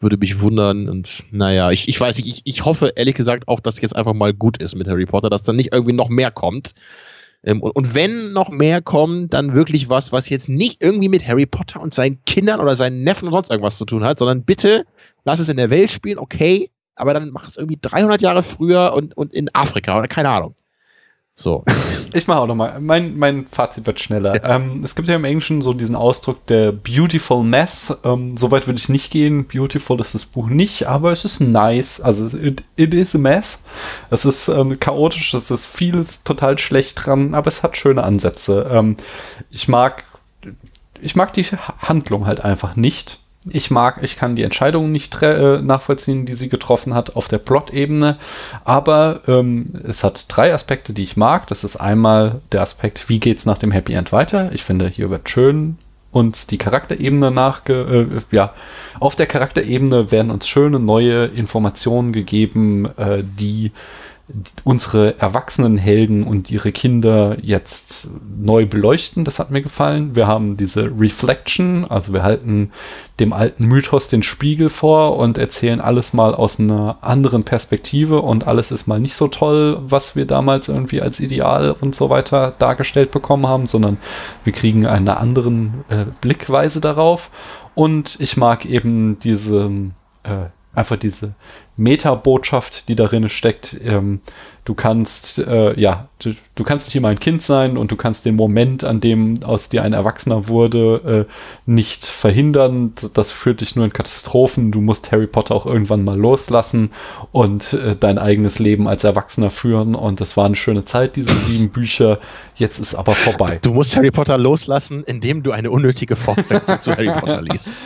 würde mich wundern. Und naja, ich, ich weiß nicht, ich, ich hoffe ehrlich gesagt auch, dass jetzt einfach mal gut ist mit Harry Potter, dass dann nicht irgendwie noch mehr kommt. Ähm, und, wenn noch mehr kommt, dann wirklich was, was jetzt nicht irgendwie mit Harry Potter und seinen Kindern oder seinen Neffen und sonst irgendwas zu tun hat, sondern bitte lass es in der Welt spielen, okay, aber dann mach es irgendwie 300 Jahre früher und, und in Afrika oder keine Ahnung. So. Ich mache auch nochmal. Mein, mein Fazit wird schneller. Ja. Ähm, es gibt ja im Englischen so diesen Ausdruck der Beautiful Mess. Ähm, Soweit würde ich nicht gehen. Beautiful ist das Buch nicht, aber es ist nice. Also, it, it is a mess. Es ist ähm, chaotisch, es ist vieles total schlecht dran, aber es hat schöne Ansätze. Ähm, ich mag, ich mag die Handlung halt einfach nicht. Ich mag, ich kann die Entscheidungen nicht äh, nachvollziehen, die sie getroffen hat auf der Plot-Ebene, aber ähm, es hat drei Aspekte, die ich mag. Das ist einmal der Aspekt, wie geht's nach dem Happy End weiter? Ich finde, hier wird schön uns die Charakterebene nachge, äh, ja, auf der Charakterebene werden uns schöne neue Informationen gegeben, äh, die unsere erwachsenen Helden und ihre Kinder jetzt neu beleuchten. Das hat mir gefallen. Wir haben diese Reflection, also wir halten dem alten Mythos den Spiegel vor und erzählen alles mal aus einer anderen Perspektive und alles ist mal nicht so toll, was wir damals irgendwie als Ideal und so weiter dargestellt bekommen haben, sondern wir kriegen eine anderen äh, Blickweise darauf. Und ich mag eben diese äh, einfach diese Meta-Botschaft, die darin steckt. Ähm, du kannst, äh, ja, du, du, kannst nicht immer ein Kind sein und du kannst den Moment, an dem aus dir ein Erwachsener wurde, äh, nicht verhindern. Das führt dich nur in Katastrophen. Du musst Harry Potter auch irgendwann mal loslassen und äh, dein eigenes Leben als Erwachsener führen. Und das war eine schöne Zeit, diese sieben Bücher. Jetzt ist aber vorbei. Du musst Harry Potter loslassen, indem du eine unnötige Fortsetzung zu Harry Potter liest.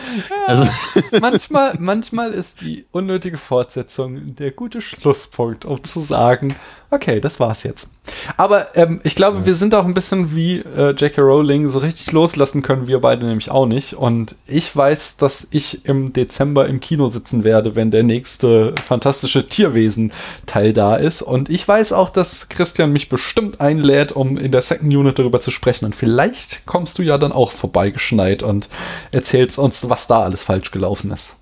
Also manchmal, manchmal ist die unnötige Fortsetzung der gute Schlusspunkt, um zu sagen, okay, das war's jetzt. Aber ähm, ich glaube, ja. wir sind auch ein bisschen wie äh, J.K. Rowling, so richtig loslassen können wir beide nämlich auch nicht. Und ich weiß, dass ich im Dezember im Kino sitzen werde, wenn der nächste fantastische Tierwesen-Teil da ist. Und ich weiß auch, dass Christian mich bestimmt einlädt, um in der Second Unit darüber zu sprechen. Und vielleicht kommst du ja dann auch vorbeigeschneit und erzählst uns, was da alles falsch gelaufen ist.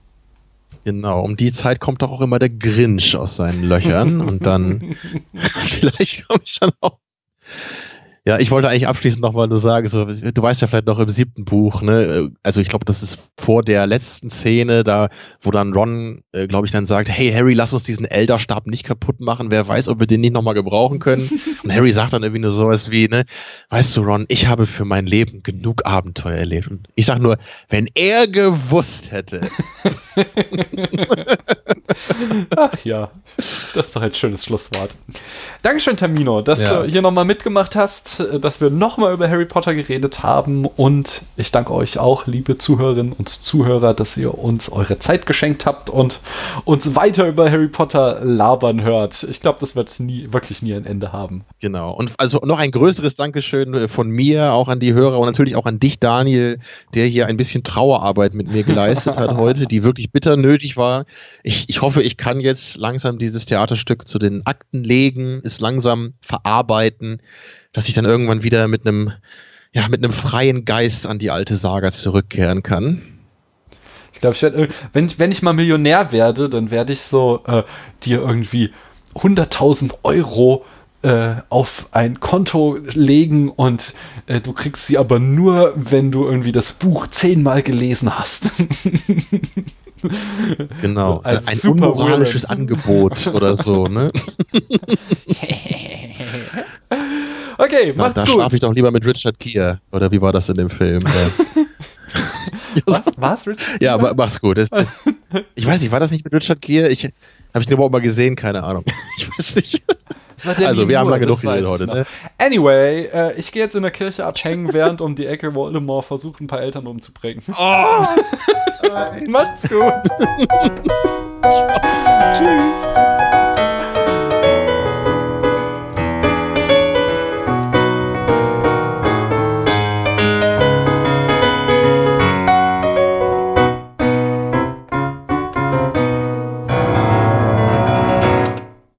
Genau, um die Zeit kommt doch auch immer der Grinch aus seinen Löchern und dann vielleicht komme ich dann auch ja, ich wollte eigentlich abschließend nochmal nur sagen, so, du weißt ja vielleicht noch im siebten Buch, ne, also ich glaube, das ist vor der letzten Szene, da, wo dann Ron, äh, glaube ich, dann sagt, hey Harry, lass uns diesen Elderstab nicht kaputt machen, wer weiß, ob wir den nicht nochmal gebrauchen können. Und Harry sagt dann irgendwie nur sowas wie, ne, weißt du, Ron, ich habe für mein Leben genug Abenteuer erlebt. Und ich sag nur, wenn er gewusst hätte. Ach ja, das ist doch ein schönes Schlusswort. Dankeschön, Tamino, dass ja. du hier nochmal mitgemacht hast dass wir nochmal über Harry Potter geredet haben. Und ich danke euch auch, liebe Zuhörerinnen und Zuhörer, dass ihr uns eure Zeit geschenkt habt und uns weiter über Harry Potter labern hört. Ich glaube, das wird nie, wirklich nie ein Ende haben. Genau. Und also noch ein größeres Dankeschön äh, von mir, auch an die Hörer und natürlich auch an dich, Daniel, der hier ein bisschen Trauerarbeit mit mir geleistet hat heute, die wirklich bitter nötig war. Ich, ich hoffe, ich kann jetzt langsam dieses Theaterstück zu den Akten legen, es langsam verarbeiten dass ich dann irgendwann wieder mit einem, ja, mit einem freien Geist an die alte Saga zurückkehren kann. Ich glaube, ich werde, wenn, wenn ich mal Millionär werde, dann werde ich so äh, dir irgendwie 100.000 Euro äh, auf ein Konto legen und äh, du kriegst sie aber nur, wenn du irgendwie das Buch zehnmal gelesen hast. Genau, ein, ein unmoralisches Angebot oder so, ne? Okay, macht's da, gut. Da schlafe ich doch lieber mit Richard Gere. Oder wie war das in dem Film? was? Was, Richard Ja, aber mach's gut. Das, das, ich weiß nicht, war das nicht mit Richard Gere? Ich, habe ich den überhaupt mal gesehen? Keine Ahnung. Ich weiß nicht. also, wir haben mal genug geredet heute. Ne? Anyway, äh, ich gehe jetzt in der Kirche abhängen, während um die Ecke Voldemort versucht, ein paar Eltern umzubringen. Oh! Macht's gut. Tschüss.